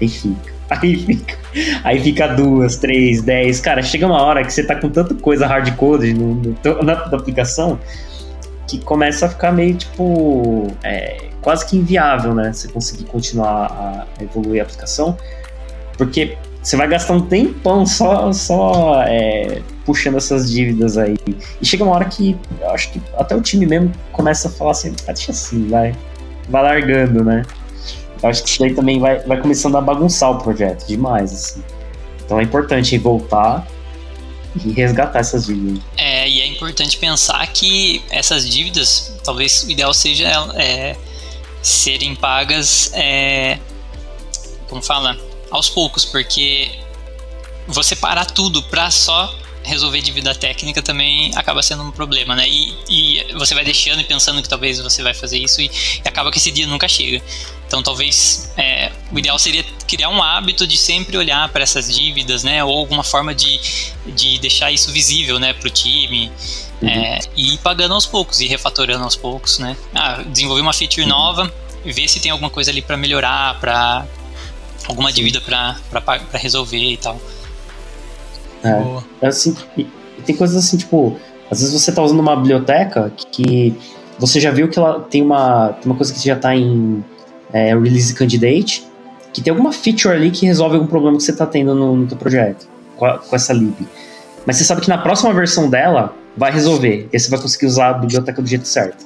[SPEAKER 3] Aí fica. Aí fica. Aí fica duas, três, dez. Cara, chega uma hora que você tá com tanta coisa hardcode no, no, na, na aplicação que começa a ficar meio tipo. É, quase que inviável, né? Você conseguir continuar a evoluir a aplicação. Porque você vai gastar um tempão só, só é, puxando essas dívidas aí. E chega uma hora que eu acho que até o time mesmo começa a falar assim, ah, deixa assim, vai. Vai largando, né? Eu acho que isso daí também vai, vai começando a bagunçar o projeto demais, assim. Então é importante voltar e resgatar essas dívidas.
[SPEAKER 4] É, e é importante pensar que essas dívidas, talvez o ideal seja é, serem pagas, é, como fala, aos poucos, porque você parar tudo para só resolver dívida técnica também acaba sendo um problema, né? E, e, você vai deixando e pensando que talvez você vai fazer isso e, e acaba que esse dia nunca chega. Então, talvez é, o ideal seria criar um hábito de sempre olhar para essas dívidas, né? Ou alguma forma de, de deixar isso visível, né, para o time. Uhum. É, e ir pagando aos poucos e refatorando aos poucos, né? Ah, desenvolver uma feature uhum. nova, ver se tem alguma coisa ali para melhorar, para alguma dívida para resolver e tal.
[SPEAKER 3] É, é assim, tem coisas assim, tipo, às vezes você tá usando uma biblioteca que, você já viu que ela tem uma, tem uma coisa que já tá em é, release candidate, que tem alguma feature ali que resolve algum problema que você está tendo no, no teu projeto com, a, com, essa lib. Mas você sabe que na próxima versão dela vai resolver, e aí você vai conseguir usar a biblioteca do jeito certo.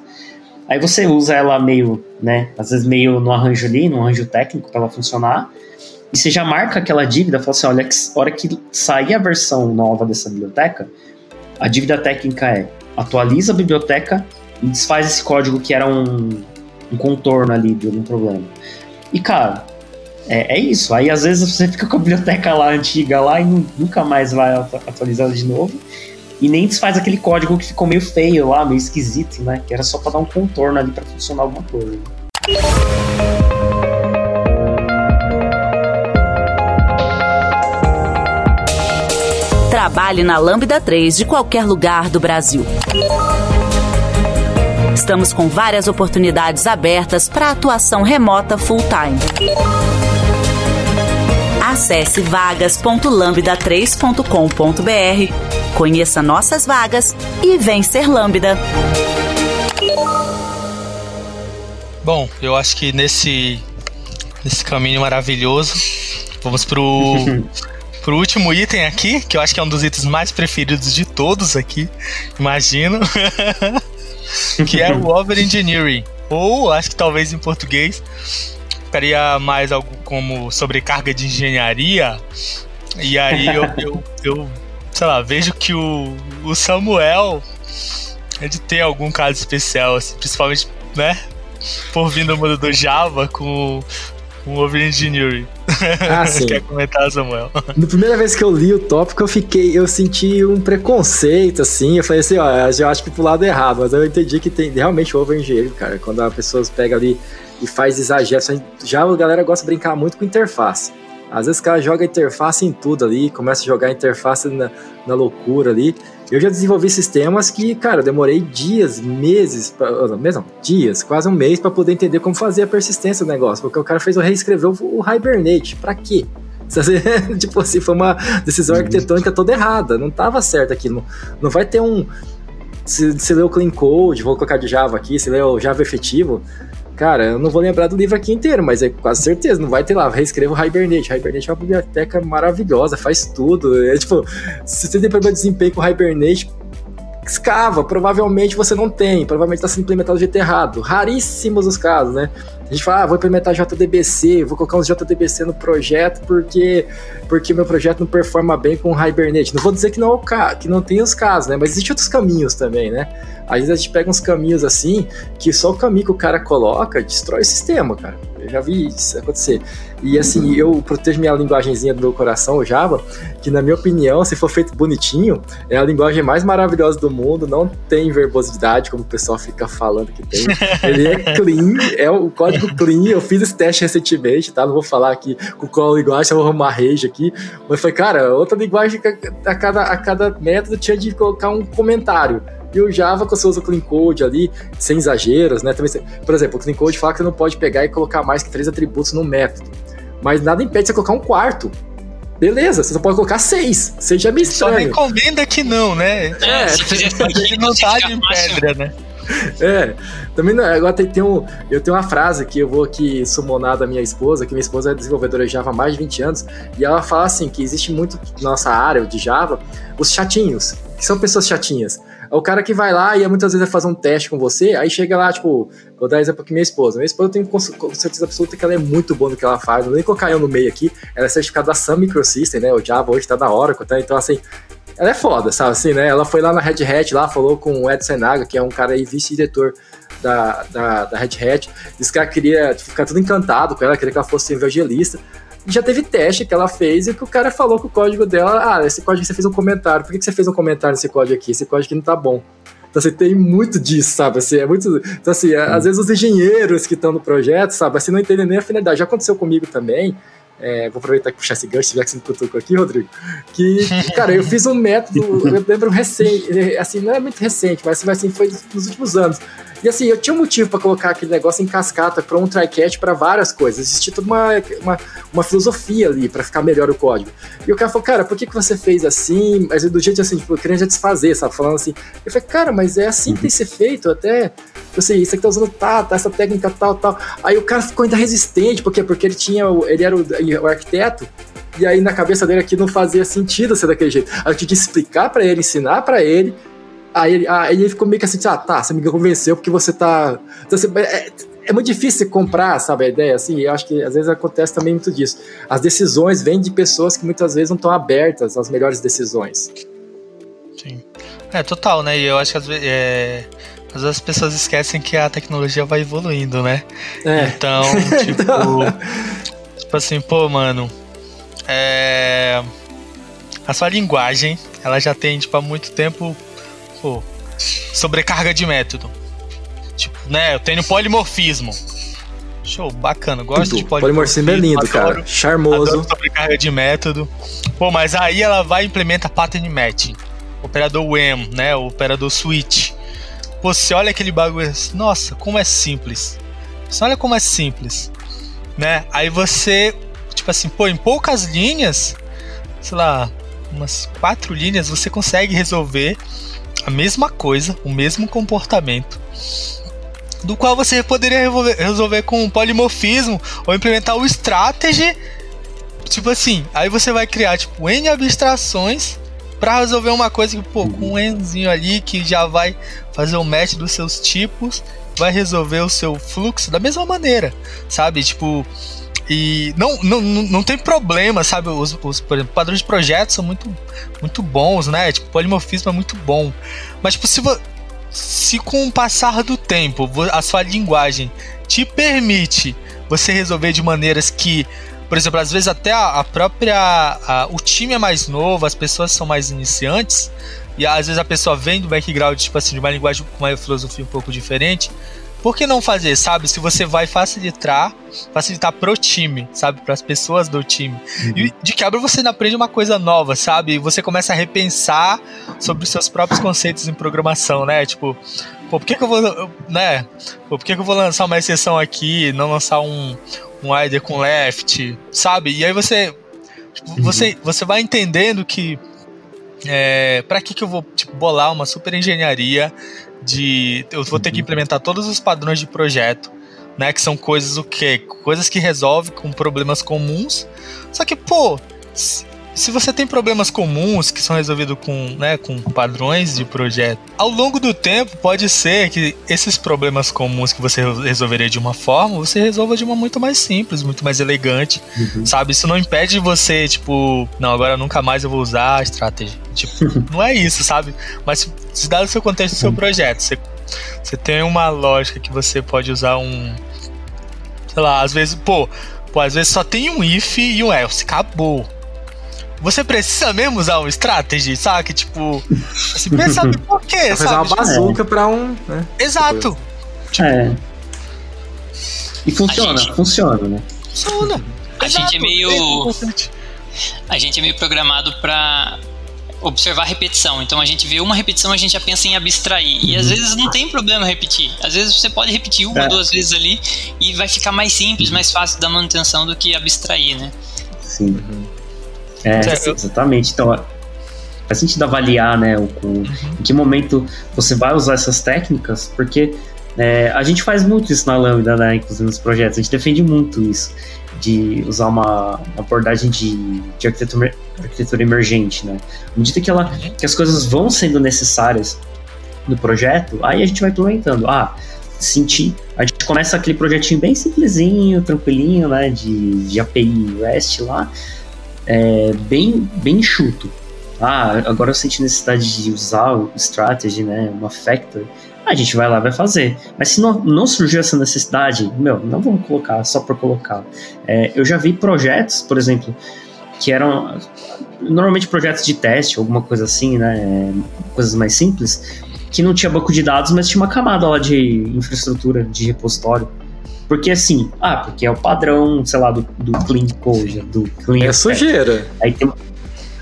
[SPEAKER 3] Aí você usa ela meio, né, às vezes meio no arranjo ali, no arranjo técnico para ela funcionar, e você já marca aquela dívida, fala assim, olha, que hora que sair a versão nova dessa biblioteca, a dívida técnica é atualiza a biblioteca e desfaz esse código que era um, um contorno ali de algum problema. E cara, é, é, isso. Aí às vezes você fica com a biblioteca lá antiga lá e nunca mais vai atualizar de novo. E nem desfaz aquele código que ficou meio feio lá, meio esquisito, né? Que era só para dar um contorno ali para funcionar alguma coisa.
[SPEAKER 1] Trabalhe na Lambda 3 de qualquer lugar do Brasil. Estamos com várias oportunidades abertas para atuação remota full-time. Acesse vagas.lambda3.com.br, conheça nossas vagas e vem ser Lambda.
[SPEAKER 2] Bom, eu acho que nesse, nesse caminho maravilhoso, vamos pro, pro último item aqui, que eu acho que é um dos itens mais preferidos de todos aqui, imagino. que é o Over Engineering. Ou, acho que talvez em português, ficaria mais algo como sobrecarga de engenharia. E aí eu, eu, eu sei lá, vejo que o, o Samuel é de ter algum caso especial, assim, principalmente, né? Por vir do mundo do Java com um over engineering. Ah, sim. Quer comentar, Samuel?
[SPEAKER 5] Na primeira vez que eu li o tópico, eu fiquei, eu senti um preconceito, assim. Eu falei assim, ó, eu acho que pro lado errado, mas eu entendi que tem realmente over engineering, cara. Quando a pessoa pega ali e faz exagero. Já a galera gosta de brincar muito com interface. Às vezes o cara joga interface em tudo ali, começa a jogar interface na, na loucura ali. Eu já desenvolvi sistemas que, cara, demorei dias, meses, pra, mesmo dias, quase um mês para poder entender como fazer a persistência do negócio, porque o cara fez o reescrever o, Hibernate. Para quê? tipo assim, foi uma decisão uhum. arquitetônica toda errada, não tava certo aquilo. Não, não vai ter um. Se, se lê o clean code, vou colocar de Java aqui, se lê o Java efetivo, Cara, eu não vou lembrar do livro aqui inteiro, mas é quase certeza, não vai ter lá. Reescreva o Hibernate. Hibernate é uma biblioteca maravilhosa, faz tudo. É tipo, se você tem problema de desempenho com o Hibernate, escava, provavelmente você não tem, provavelmente está sendo implementado do jeito errado. Raríssimos os casos, né? A gente fala, ah, vou implementar JDBC, vou colocar uns JDBC no projeto porque porque meu projeto não performa bem com o Hibernate. Não vou dizer que não, é que não tem os casos, né? Mas existem outros caminhos também, né? Às vezes a gente pega uns caminhos assim, que só o caminho que o cara coloca destrói o sistema, cara. Eu já vi isso acontecer. E assim, eu protejo minha linguagemzinha do meu coração, o Java, que na minha opinião, se for feito bonitinho, é a linguagem mais maravilhosa do mundo, não tem verbosidade, como o pessoal fica falando que tem. Ele é clean, é o código clean, eu fiz esse teste recentemente, tá? Não vou falar aqui com qual linguagem, eu vou arrumar rage aqui, mas foi, cara, outra linguagem que a cada, a cada método tinha de colocar um comentário. E o Java, quando você usa o clean code ali, sem exageros, né? Também, por exemplo, o clean code fala que você não pode pegar e colocar mais que três atributos no método. Mas nada impede você colocar um quarto. Beleza, você só pode colocar seis. Seja meio estranho. Só
[SPEAKER 2] recomenda que não, né? É, é se fizer aqui não tá de pedra, né?
[SPEAKER 5] É, também não, agora tem, tem um, eu tenho uma frase que eu vou aqui summonar da minha esposa, que minha esposa é desenvolvedora de Java há mais de 20 anos, e ela fala assim, que existe muito na nossa área de Java, os chatinhos, que são pessoas chatinhas. É o cara que vai lá e muitas vezes vai fazer um teste com você, aí chega lá, tipo, vou dar exemplo aqui minha esposa. Minha esposa eu tenho certeza absoluta que ela é muito boa no que ela faz, não vou nem colocar eu no meio aqui, ela é certificada da Sun Microsystem, né? O Java hoje tá da Oracle, tá? Então, assim, ela é foda, sabe assim, né? Ela foi lá na Red Hat, lá, falou com o Ed Senaga, que é um cara aí, vice-diretor da, da, da Red Hat, disse que ela queria tipo, ficar tudo encantado com ela, queria que ela fosse evangelista. Já teve teste que ela fez e que o cara falou que o código dela, ah, esse código você fez um comentário, por que, que você fez um comentário nesse código aqui? Esse código aqui não tá bom. Então, assim, tem muito disso, sabe? Assim, é muito. Então, assim, hum. às vezes os engenheiros que estão no projeto, sabe, assim, não entendem nem a finalidade. Já aconteceu comigo também. É, vou aproveitar que puxar esse gancho, já que você me cutucou aqui, Rodrigo. Que, cara, eu fiz um método, eu lembro recente, assim, não é muito recente, mas assim, foi nos últimos anos. E assim, eu tinha um motivo para colocar aquele negócio em cascata para um try-catch para várias coisas. Existia toda uma, uma, uma filosofia ali para ficar melhor o código. E o cara falou, cara, por que, que você fez assim? Mas do jeito assim, tipo, querendo já desfazer, sabe? Falando assim. Eu falei, cara, mas é assim que tem que ser feito, até. Assim, isso aqui tá usando tá, tá, essa técnica tal, tal. Aí o cara ficou ainda resistente, por quê? Porque ele tinha. Ele era o, o arquiteto. E aí na cabeça dele aqui não fazia sentido ser daquele jeito. Aí eu tinha que explicar para ele, ensinar para ele Aí ele, aí ele ficou meio que assim, ah, tá, você me convenceu porque você tá. Então, você, é, é, muito difícil comprar, sabe, a ideia, assim, eu acho que às vezes acontece também muito disso. As decisões vêm de pessoas que muitas vezes não estão abertas às melhores decisões.
[SPEAKER 2] Sim. É, total, né? E eu acho que às vezes, é, às vezes as pessoas esquecem que a tecnologia vai evoluindo, né? É. Então, tipo. tipo assim, pô, mano. É. A sua linguagem, ela já tem, tipo, há muito tempo pô, sobrecarga de método. Tipo, né, eu tenho polimorfismo. Show, bacana, gosto Tudo. de
[SPEAKER 5] polimorfismo. Polimorfismo é lindo, adoro, cara. Charmoso. Adoro
[SPEAKER 2] sobrecarga de método. Pô, mas aí ela vai e implementa pattern matching. Operador WEM, né, o operador switch. Pô, você olha aquele bagulho, nossa, como é simples. Você olha como é simples, né? Aí você, tipo assim, pô, em poucas linhas, sei lá, umas quatro linhas, você consegue resolver a mesma coisa, o mesmo comportamento, do qual você poderia resolver, resolver com um polimorfismo ou implementar o strategy. Tipo assim, aí você vai criar tipo N abstrações para resolver uma coisa que, pô, com um Nzinho ali que já vai fazer o match dos seus tipos, vai resolver o seu fluxo da mesma maneira, sabe? Tipo, e não, não, não tem problema, sabe? Os, os por exemplo, padrões de projetos são muito, muito bons, né? Tipo, polimorfismo é muito bom. Mas, tipo, se, se com o passar do tempo a sua linguagem te permite você resolver de maneiras que, por exemplo, às vezes até a, a própria. A, o time é mais novo, as pessoas são mais iniciantes, e às vezes a pessoa vem do background, tipo assim, de uma linguagem com uma filosofia um pouco diferente por que não fazer, sabe? Se você vai facilitar, facilitar pro time, sabe? Para as pessoas do time. Uhum. E de quebra você aprende uma coisa nova, sabe? Você começa a repensar sobre os seus próprios conceitos em programação, né? Tipo, pô, por que, que eu vou, né? Pô, por que, que eu vou lançar uma exceção aqui, não lançar um um IDE com left, sabe? E aí você tipo, uhum. você você vai entendendo que é, para que, que eu vou tipo, bolar uma super engenharia de eu vou ter que uhum. implementar todos os padrões de projeto, né, que são coisas o quê? Coisas que resolvem com problemas comuns. Só que, pô, se você tem problemas comuns que são resolvidos com, né, com padrões de projeto, ao longo do tempo pode ser que esses problemas comuns que você resolveria de uma forma, você resolva de uma muito mais simples, muito mais elegante, uhum. sabe? Isso não impede você, tipo, não, agora nunca mais eu vou usar a estratégia. Tipo, não é isso, sabe? Mas se dá o seu contexto do seu projeto, você, você tem uma lógica que você pode usar um. Sei lá, às vezes, pô, pô, às vezes só tem um if e um else, acabou você precisa mesmo usar um strategy, sabe? Tipo, você pensa por quê,
[SPEAKER 5] sabe? Fazer uma bazuca é. pra um. Né?
[SPEAKER 2] Exato.
[SPEAKER 3] Tipo, é. E funciona, gente... funciona, né?
[SPEAKER 2] Funciona.
[SPEAKER 4] A Exato. gente é meio. a gente é meio programado pra observar repetição. Então a gente vê uma repetição, a gente já pensa em abstrair. E às uhum. vezes não tem problema repetir. Às vezes você pode repetir uma, é. duas vezes ali e vai ficar mais simples, mais fácil da manutenção do que abstrair, né?
[SPEAKER 3] Sim. É, exatamente. Então, faz sentido avaliar, né, o, o, uhum. em que momento você vai usar essas técnicas, porque é, a gente faz muito isso na Lambda, né, inclusive nos projetos, a gente defende muito isso, de usar uma, uma abordagem de, de arquitetura, arquitetura, emergente, né. À medida que, ela, uhum. que as coisas vão sendo necessárias no projeto, aí a gente vai implementando. Ah, sentir. A gente começa aquele projetinho bem simplesinho, tranquilinho, né, de, de API REST lá, é, bem, bem enxuto. Ah, agora eu senti necessidade de usar o strategy, né, uma factory. A gente vai lá vai fazer. Mas se não, não surgiu essa necessidade, meu, não vamos colocar só por colocar. É, eu já vi projetos, por exemplo, que eram normalmente projetos de teste, alguma coisa assim, né, coisas mais simples, que não tinha banco de dados, mas tinha uma camada lá de infraestrutura, de repositório. Porque assim, ah, porque é o padrão, sei lá, do, do Clean Code, do Clean
[SPEAKER 5] É sujeira.
[SPEAKER 3] Aí tem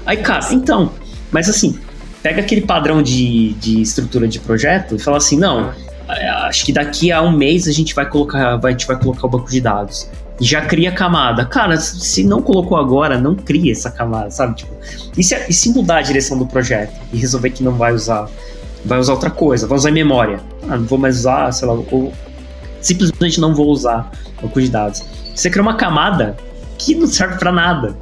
[SPEAKER 3] Aí, cara, então, mas assim, pega aquele padrão de, de estrutura de projeto e fala assim, não, acho que daqui a um mês a gente vai colocar, a gente vai colocar o banco de dados. E já cria camada. Cara, se não colocou agora, não cria essa camada, sabe? Tipo, e se, e se mudar a direção do projeto e resolver que não vai usar, vai usar outra coisa, vai usar memória. Ah, não vou mais usar, sei lá, ou simplesmente não vou usar de dados. Você cria uma camada que não serve para nada,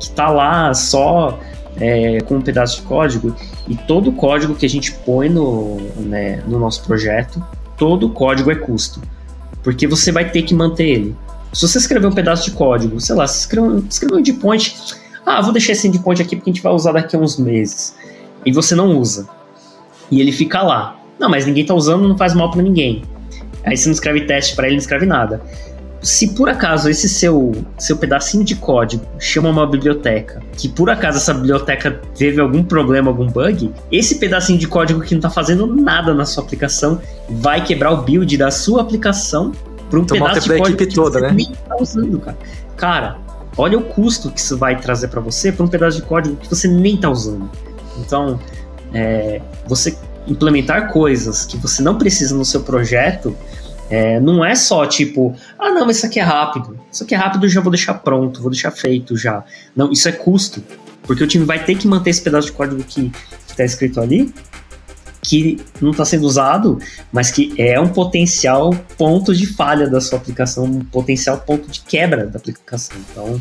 [SPEAKER 3] que tá lá só é, com um pedaço de código e todo o código que a gente põe no, né, no nosso projeto, todo o código é custo, porque você vai ter que manter ele. Se você escrever um pedaço de código, sei lá, se escrever, um endpoint, ah, vou deixar esse endpoint aqui porque a gente vai usar daqui a uns meses, e você não usa, e ele fica lá. Não, mas ninguém tá usando, não faz mal para ninguém. Aí você não escreve teste para ele, não escreve nada se por acaso esse seu, seu pedacinho de código chama uma biblioteca, que por acaso essa biblioteca teve algum problema, algum bug, esse pedacinho de código que não está fazendo nada na sua aplicação vai quebrar o build da sua aplicação para um
[SPEAKER 5] então,
[SPEAKER 3] pedaço de código
[SPEAKER 5] que toda,
[SPEAKER 3] você
[SPEAKER 5] né?
[SPEAKER 3] nem está usando, cara. Cara, olha o custo que isso vai trazer para você para um pedaço de código que você nem está usando. Então, é, você implementar coisas que você não precisa no seu projeto é, não é só tipo, ah, não, mas isso aqui é rápido. Isso aqui é rápido, já vou deixar pronto, vou deixar feito já. Não, isso é custo. Porque o time vai ter que manter esse pedaço de código que está escrito ali, que não está sendo usado, mas que é um potencial ponto de falha da sua aplicação, um potencial ponto de quebra da aplicação. Então,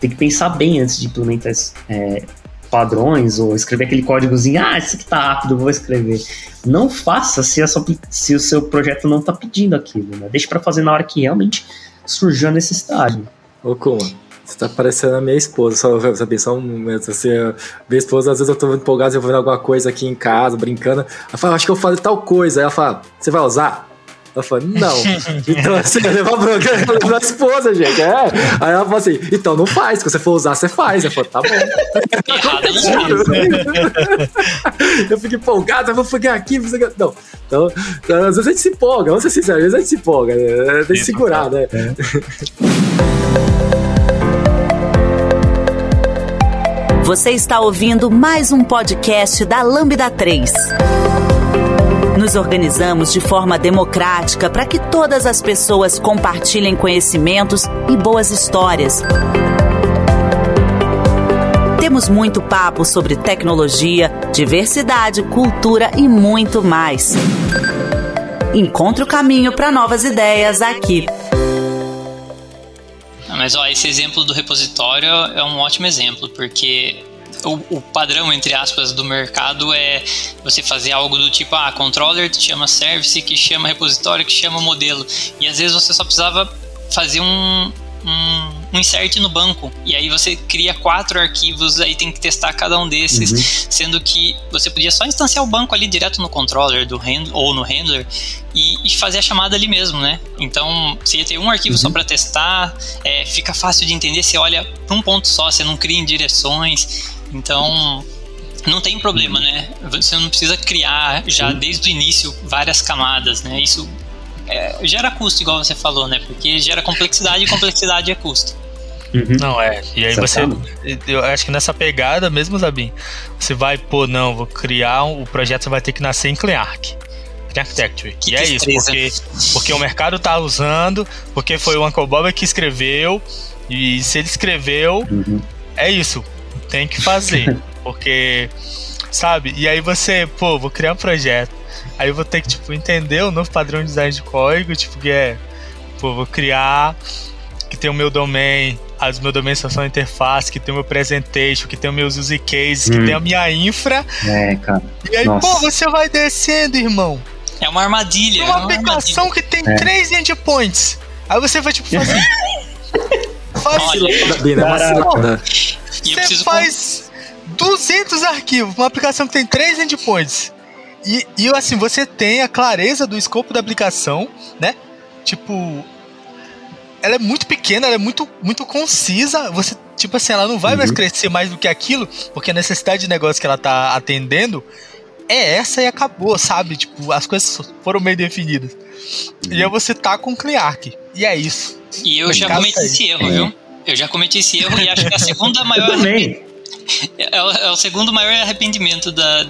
[SPEAKER 3] tem que pensar bem antes de implementar é, padrões ou escrever aquele códigozinho, ah, isso aqui tá rápido, vou escrever. Não faça se, sua, se o seu projeto não tá pedindo aquilo, né? Deixe para fazer na hora que realmente surgiu a necessidade.
[SPEAKER 5] Ô, Kuma, você tá parecendo a minha esposa, só, sabe, só um momento, assim, minha esposa, às vezes eu tô empolgado, eu vou vendo alguma coisa aqui em casa, brincando, ela fala, acho que eu falei tal coisa, aí ela fala, você vai usar? Ela falou, não. Então, assim, eu levo a bronca da esposa, gente. É. Aí ela falou assim, então não faz. Se você for usar, você faz. Eu falei, tá bom. eu fico empolgado, eu vou ficar aqui. Não. Então, então, às vezes a gente se empolga, vamos ser sinceros, às vezes a gente se empolga. Né? Tem que segurar, né? É.
[SPEAKER 1] Você está ouvindo mais um podcast da Lambda 3. Nos organizamos de forma democrática para que todas as pessoas compartilhem conhecimentos e boas histórias. Temos muito papo sobre tecnologia, diversidade, cultura e muito mais. Encontre o caminho para novas ideias aqui.
[SPEAKER 4] Mas ó, esse exemplo do repositório é um ótimo exemplo, porque o, o, padrão, entre aspas, do mercado é você fazer algo do tipo, ah, controller que chama service, que chama repositório, que chama modelo. E às vezes você só precisava fazer um, um, um insert no banco. E aí você cria quatro arquivos, aí tem que testar cada um desses, uhum. sendo que você podia só instanciar o banco ali direto no controller do hand, ou no handler e, e, fazer a chamada ali mesmo, né? Então, você ia ter um arquivo uhum. só para testar, é, fica fácil de entender, você olha para um ponto só, você não cria em direções. Então, não tem problema, né? Você não precisa criar já desde o início várias camadas, né? Isso é, gera custo, igual você falou, né? Porque gera complexidade e complexidade é custo.
[SPEAKER 2] Uhum. Não, é. E aí você. Eu acho que nessa pegada mesmo, Zabin, você vai, pô, não, vou criar um, o projeto, você vai ter que nascer em CleanArch. Architecture. Que e é isso, porque, porque o mercado tá usando, porque foi o Uncle Bob que escreveu, e se ele escreveu, uhum. é isso tem que fazer. porque, sabe? E aí você, pô, vou criar um projeto. Aí eu vou ter que, tipo, entender o novo padrão de design de código, tipo, que é, pô, vou criar que tem o meu domain, as meu domain são interface, que tem o meu presentation, que tem os meus use cases, hum. que tem a minha infra.
[SPEAKER 3] É, cara.
[SPEAKER 2] E aí, Nossa. pô, você vai descendo, irmão.
[SPEAKER 4] É uma armadilha.
[SPEAKER 2] Uma, é uma aplicação armadilha. que tem é. três endpoints. Aí você vai, tipo, fazer.
[SPEAKER 5] faz. Olha,
[SPEAKER 2] você faz 200 arquivos, uma aplicação que tem 3 endpoints. E, e assim, você tem a clareza do escopo da aplicação, né? Tipo, ela é muito pequena, ela é muito, muito concisa. Você, tipo assim, ela não vai uhum. mais crescer mais do que aquilo, porque a necessidade de negócio que ela tá atendendo é essa e acabou, sabe? Tipo, as coisas foram meio definidas. Uhum. E aí você tá com o ClearArch. E é isso.
[SPEAKER 4] E eu já cometi esse erro, é. viu? Eu já cometi esse erro e acho que é a segunda maior.
[SPEAKER 3] Eu também.
[SPEAKER 4] É, é, o segundo maior arrependimento da,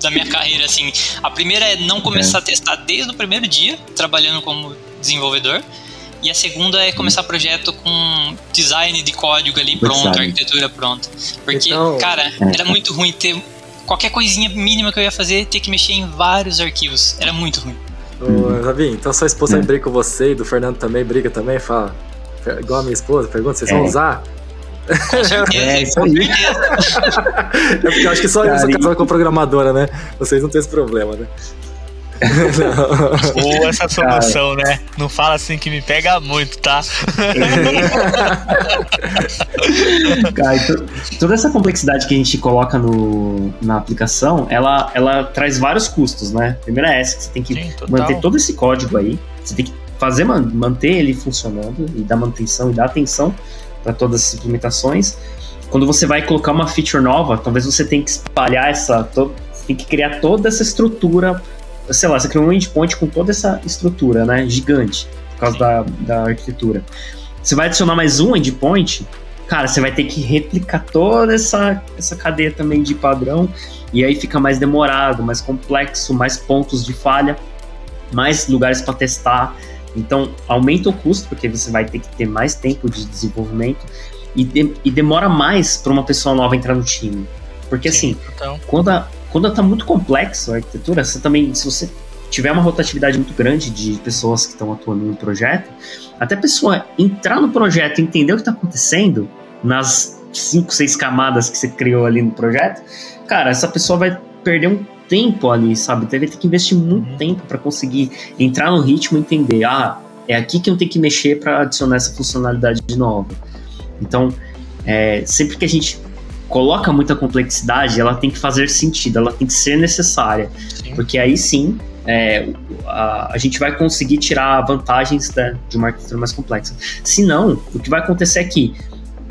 [SPEAKER 4] da minha carreira, assim. A primeira é não começar é. a testar desde o primeiro dia, trabalhando como desenvolvedor. E a segunda é começar projeto com design de código ali pronto, arquitetura pronta. Porque, então, cara, é. era muito ruim ter qualquer coisinha mínima que eu ia fazer, ter que mexer em vários arquivos. Era muito ruim.
[SPEAKER 5] Ô, Rabin, então sua esposa é. briga com você e do Fernando também briga também? Fala, igual a minha esposa, pergunta, vocês é. vão usar?
[SPEAKER 4] É, isso aí.
[SPEAKER 5] é porque eu acho que só eu sou casado com programadora, né? Vocês não têm esse problema, né?
[SPEAKER 2] Ou essa solução, Cara. né? Não fala assim que me pega muito, tá?
[SPEAKER 3] Cara, toda essa complexidade que a gente coloca no, na aplicação, ela, ela traz vários custos, né? Primeiro é essa, que você tem que Sim, manter todo esse código aí, você tem que fazer, manter ele funcionando e dar manutenção e dar atenção para todas as implementações. Quando você vai colocar uma feature nova, talvez você tenha que espalhar essa, tem que criar toda essa estrutura sei lá, você criou um endpoint com toda essa estrutura, né, gigante, por causa da, da arquitetura. Você vai adicionar mais um endpoint, cara, você vai ter que replicar toda essa, essa cadeia também de padrão, e aí fica mais demorado, mais complexo, mais pontos de falha, mais lugares para testar. Então, aumenta o custo, porque você vai ter que ter mais tempo de desenvolvimento, e, de, e demora mais para uma pessoa nova entrar no time. Porque Sim, assim, então. quando a, quando está muito complexo a arquitetura, você também, se você tiver uma rotatividade muito grande de pessoas que estão atuando no projeto, até a pessoa entrar no projeto e entender o que está acontecendo nas cinco, seis camadas que você criou ali no projeto, cara, essa pessoa vai perder um tempo ali, sabe? Então, vai ter que investir muito uhum. tempo para conseguir entrar no ritmo e entender, ah, é aqui que eu tenho que mexer para adicionar essa funcionalidade de nova. Então, é, sempre que a gente coloca muita complexidade, ela tem que fazer sentido, ela tem que ser necessária. Sim. Porque aí sim é, a, a, gente vai conseguir tirar vantagens da, de uma arquitetura mais complexa. Se não, o que vai acontecer é que,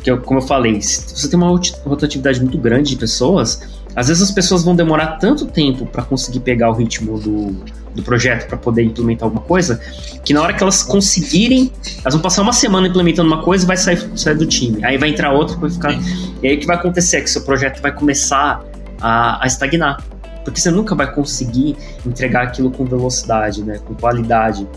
[SPEAKER 3] que eu, como eu falei, se você tem uma rotatividade muito grande de pessoas, às vezes as pessoas vão demorar tanto tempo para conseguir pegar o ritmo do, do projeto para poder implementar alguma coisa, que na hora que elas conseguirem, elas vão passar uma semana implementando uma coisa e vai sair, sair do time. Aí vai entrar outra, vai ficar. E aí o que vai acontecer é que seu projeto vai começar a, a estagnar. Porque você nunca vai conseguir entregar aquilo com velocidade, né? Com qualidade.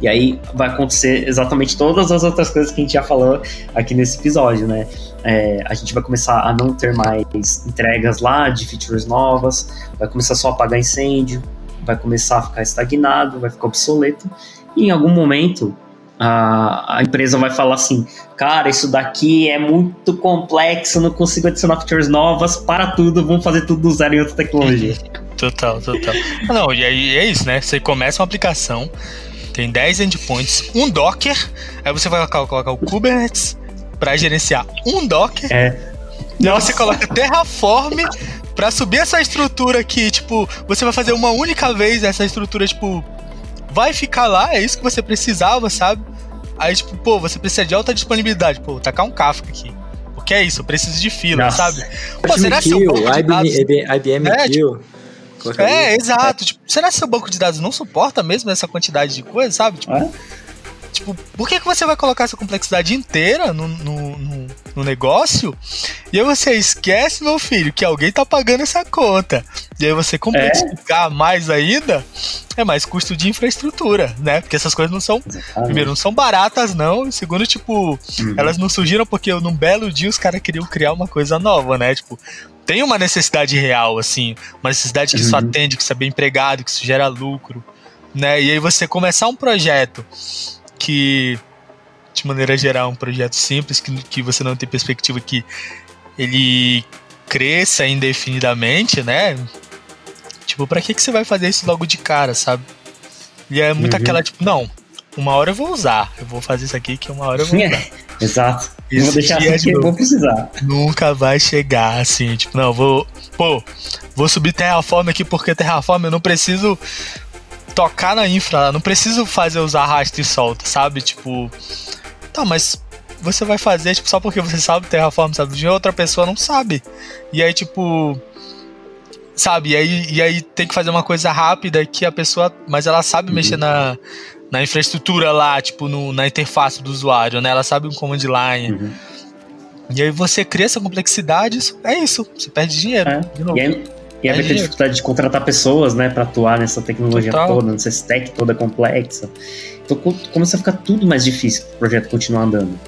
[SPEAKER 3] E aí vai acontecer exatamente todas as outras coisas que a gente já falou aqui nesse episódio, né? É, a gente vai começar a não ter mais entregas lá de features novas, vai começar só a apagar incêndio, vai começar a ficar estagnado, vai ficar obsoleto, e em algum momento a, a empresa vai falar assim: cara, isso daqui é muito complexo, não consigo adicionar features novas, para tudo, vamos fazer tudo do zero em outra tecnologia.
[SPEAKER 2] Total, total. Não, e aí é isso, né? Você começa uma aplicação, tem 10 endpoints, um Docker, aí você vai colocar o Kubernetes para gerenciar um Docker. É. E aí você coloca Terraform pra subir essa estrutura que, tipo, você vai fazer uma única vez essa estrutura, tipo, vai ficar lá, é isso que você precisava, sabe? Aí, tipo, pô, você precisa de alta disponibilidade. Pô, tacar um Kafka aqui. Porque é isso, eu preciso de fila, Nossa. sabe?
[SPEAKER 5] Pô, será que seu banco de dados... IBM, IBM é,
[SPEAKER 2] tipo, é, exato. Tipo, será que seu banco de dados não suporta mesmo essa quantidade de coisa, sabe? Tipo, é? Tipo, por que, que você vai colocar essa complexidade inteira no, no, no, no, negócio? E aí você esquece, meu filho, que alguém tá pagando essa conta. E aí você complexificar é. mais ainda, é mais custo de infraestrutura, né? Porque essas coisas não são. Exatamente. Primeiro, não são baratas, não. E segundo, tipo, uhum. elas não surgiram porque num belo dia os caras queriam criar uma coisa nova, né? Tipo, tem uma necessidade real, assim, uma necessidade que uhum. isso atende, que isso é bem empregado, que isso gera lucro, né? E aí você começar um projeto que, de maneira geral, é um projeto simples, que, que você não tem perspectiva que ele cresça indefinidamente, né? Tipo, pra que, que você vai fazer isso logo de cara, sabe? E é muito uhum. aquela, tipo, não, uma hora eu vou usar, eu vou fazer isso aqui que uma hora eu vou usar.
[SPEAKER 3] Exato. Isso vou deixar assim que eu vou precisar.
[SPEAKER 2] Nunca vai chegar assim, tipo, não, vou, pô, vou subir Terraform aqui porque Terraform eu não preciso tocar na infra, não preciso fazer os arrasta e solta, sabe? Tipo, tá, mas você vai fazer tipo, só porque você sabe Terraform, sabe? De outra pessoa não sabe. E aí, tipo. Sabe? E aí, e aí tem que fazer uma coisa rápida que a pessoa. Mas ela sabe uhum. mexer na, na infraestrutura lá, tipo, no, na interface do usuário, né? Ela sabe um command line. Uhum. E aí você cria essa complexidade, é isso. Você perde dinheiro. É.
[SPEAKER 3] E, aí, E aí vai ter dificuldade de contratar pessoas, né, para atuar nessa tecnologia Total. toda, nessa stack toda complexa. Então começa a ficar tudo mais difícil para o projeto continuar andando.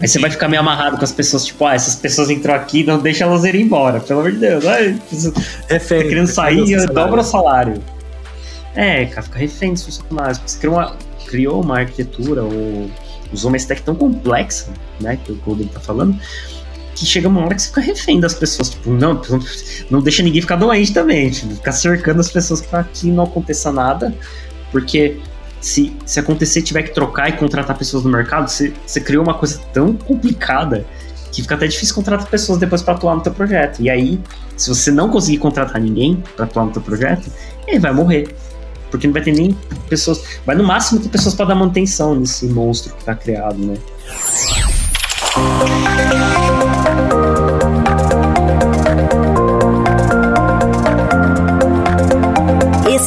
[SPEAKER 3] Aí você vai ficar meio amarrado com as pessoas, tipo, ah, essas pessoas entram aqui, não deixa elas irem embora, pelo amor de Deus. Ai, refém, tá querendo sair, dobra o salário. É, cara, fica refém dos funcionários. Você criou uma, criou uma arquitetura ou usou uma stack tão complexa, né, que o Golden tá falando, que chega uma hora que você fica refém das pessoas. Tipo, não, não deixa ninguém ficar doente também. Tipo, ficar cercando as pessoas para que não aconteça nada. Porque se, se acontecer tiver que trocar e contratar pessoas no mercado, você, você criou uma coisa tão complicada que fica até difícil contratar pessoas depois para atuar no teu projeto. E aí, se você não conseguir contratar ninguém para atuar no teu projeto, ele vai morrer. Porque não vai ter nem pessoas. Vai no máximo ter pessoas para dar manutenção nesse monstro que tá criado, né?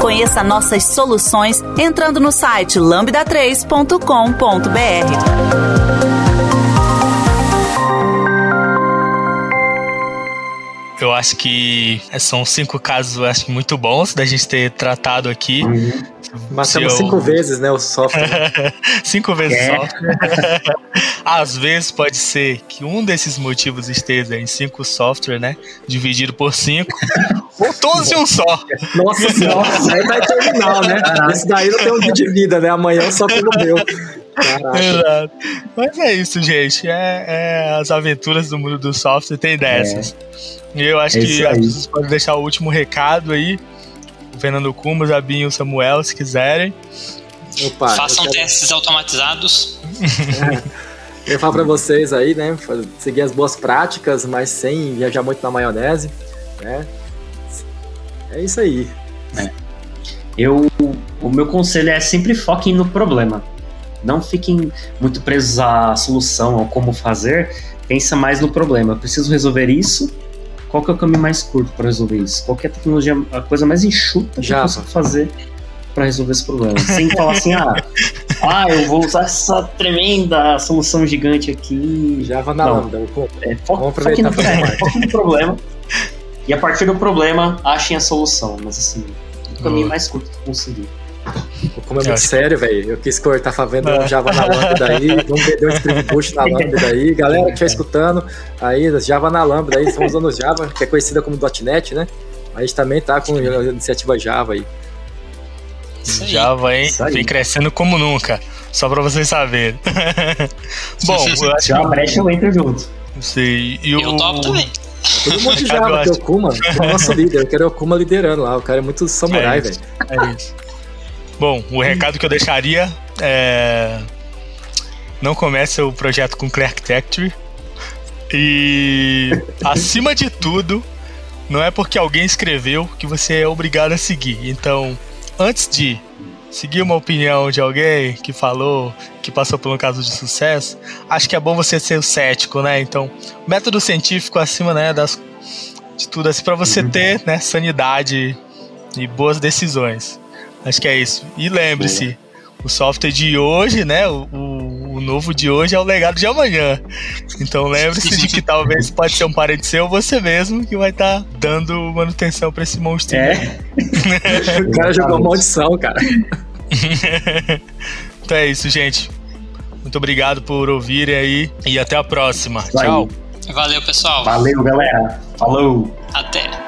[SPEAKER 1] Conheça nossas soluções entrando no site lambda3.com.br.
[SPEAKER 2] Eu acho que são cinco casos, acho muito bons da gente ter tratado aqui.
[SPEAKER 5] Uhum. Matamos eu... cinco vezes, né, o software.
[SPEAKER 2] cinco vezes é. o software. Às vezes pode ser que um desses motivos esteja em cinco software, né, dividido por cinco, ou todos em um só.
[SPEAKER 5] Nossa senhora, aí vai terminar, né? Esse daí não tem um dia de vida, né? Amanhã só como meu.
[SPEAKER 2] Exato. Mas é isso, gente. É, é, as aventuras do mundo do software tem dessas. É. E eu acho é que as pessoas podem deixar o último recado aí. O Fernando Cumbo, o Zabinho e o Samuel, se quiserem.
[SPEAKER 4] Opa, Façam quero... testes automatizados.
[SPEAKER 5] É. Eu falo pra vocês aí, né? Seguir as boas práticas, mas sem viajar muito na maionese. Né? É isso aí. É.
[SPEAKER 3] Eu, o meu conselho é sempre foquem no problema. Não fiquem muito presos à solução, ou como fazer. Pensa mais no problema. Eu preciso resolver isso qual que é o caminho mais curto para resolver isso? Qual que é a tecnologia, a coisa mais enxuta que eu consigo fazer para resolver esse problema? Sem falar assim, ah, ah, eu vou usar essa tremenda solução gigante aqui.
[SPEAKER 5] Java na Não, Lambda.
[SPEAKER 3] É, foco, foque, no, é, foque no problema. E a partir do problema, achem a solução. Mas assim, o caminho hum. mais curto que conseguir.
[SPEAKER 5] Como é muito sério, velho. Eu quis cortar favendo um Java na Lambda aí, vamos vender um Spring Boot na Lambda aí. Galera que estiver escutando, aí, Java na Lambda aí, estamos usando Java, que é conhecida como .NET, né? A gente também tá com a iniciativa Java aí.
[SPEAKER 2] Java, hein? Vem crescendo como nunca. Só pra vocês saberem.
[SPEAKER 3] Bom, eu acho que. uma brecha eu entro junto.
[SPEAKER 2] Sei. E
[SPEAKER 4] eu o... topo também.
[SPEAKER 5] Todo mundo de Java, que é o Kuma, é o nosso líder. Eu quero o Kuma liderando lá. O cara é muito samurai, é velho. É isso.
[SPEAKER 2] Bom, o recado que eu deixaria é. Não comece o projeto com Clear Architecture. E acima de tudo, não é porque alguém escreveu que você é obrigado a seguir. Então, antes de seguir uma opinião de alguém que falou, que passou por um caso de sucesso, acho que é bom você ser cético, né? Então, método científico acima, né, das de tudo assim para você uhum. ter, né, sanidade e boas decisões. Acho que é isso. E lembre-se, o software de hoje, né? O, o, o, novo de hoje é o legado de amanhã. Então lembre-se de que talvez pode ser um parente seu ou você mesmo que vai estar tá dando manutenção para esse monstro.
[SPEAKER 5] É. o cara jogou maldição, cara.
[SPEAKER 2] então é isso, gente. Muito obrigado por ouvirem aí e até a próxima. Tchau.
[SPEAKER 4] Valeu, pessoal.
[SPEAKER 3] Valeu, galera. Falou.
[SPEAKER 4] Até.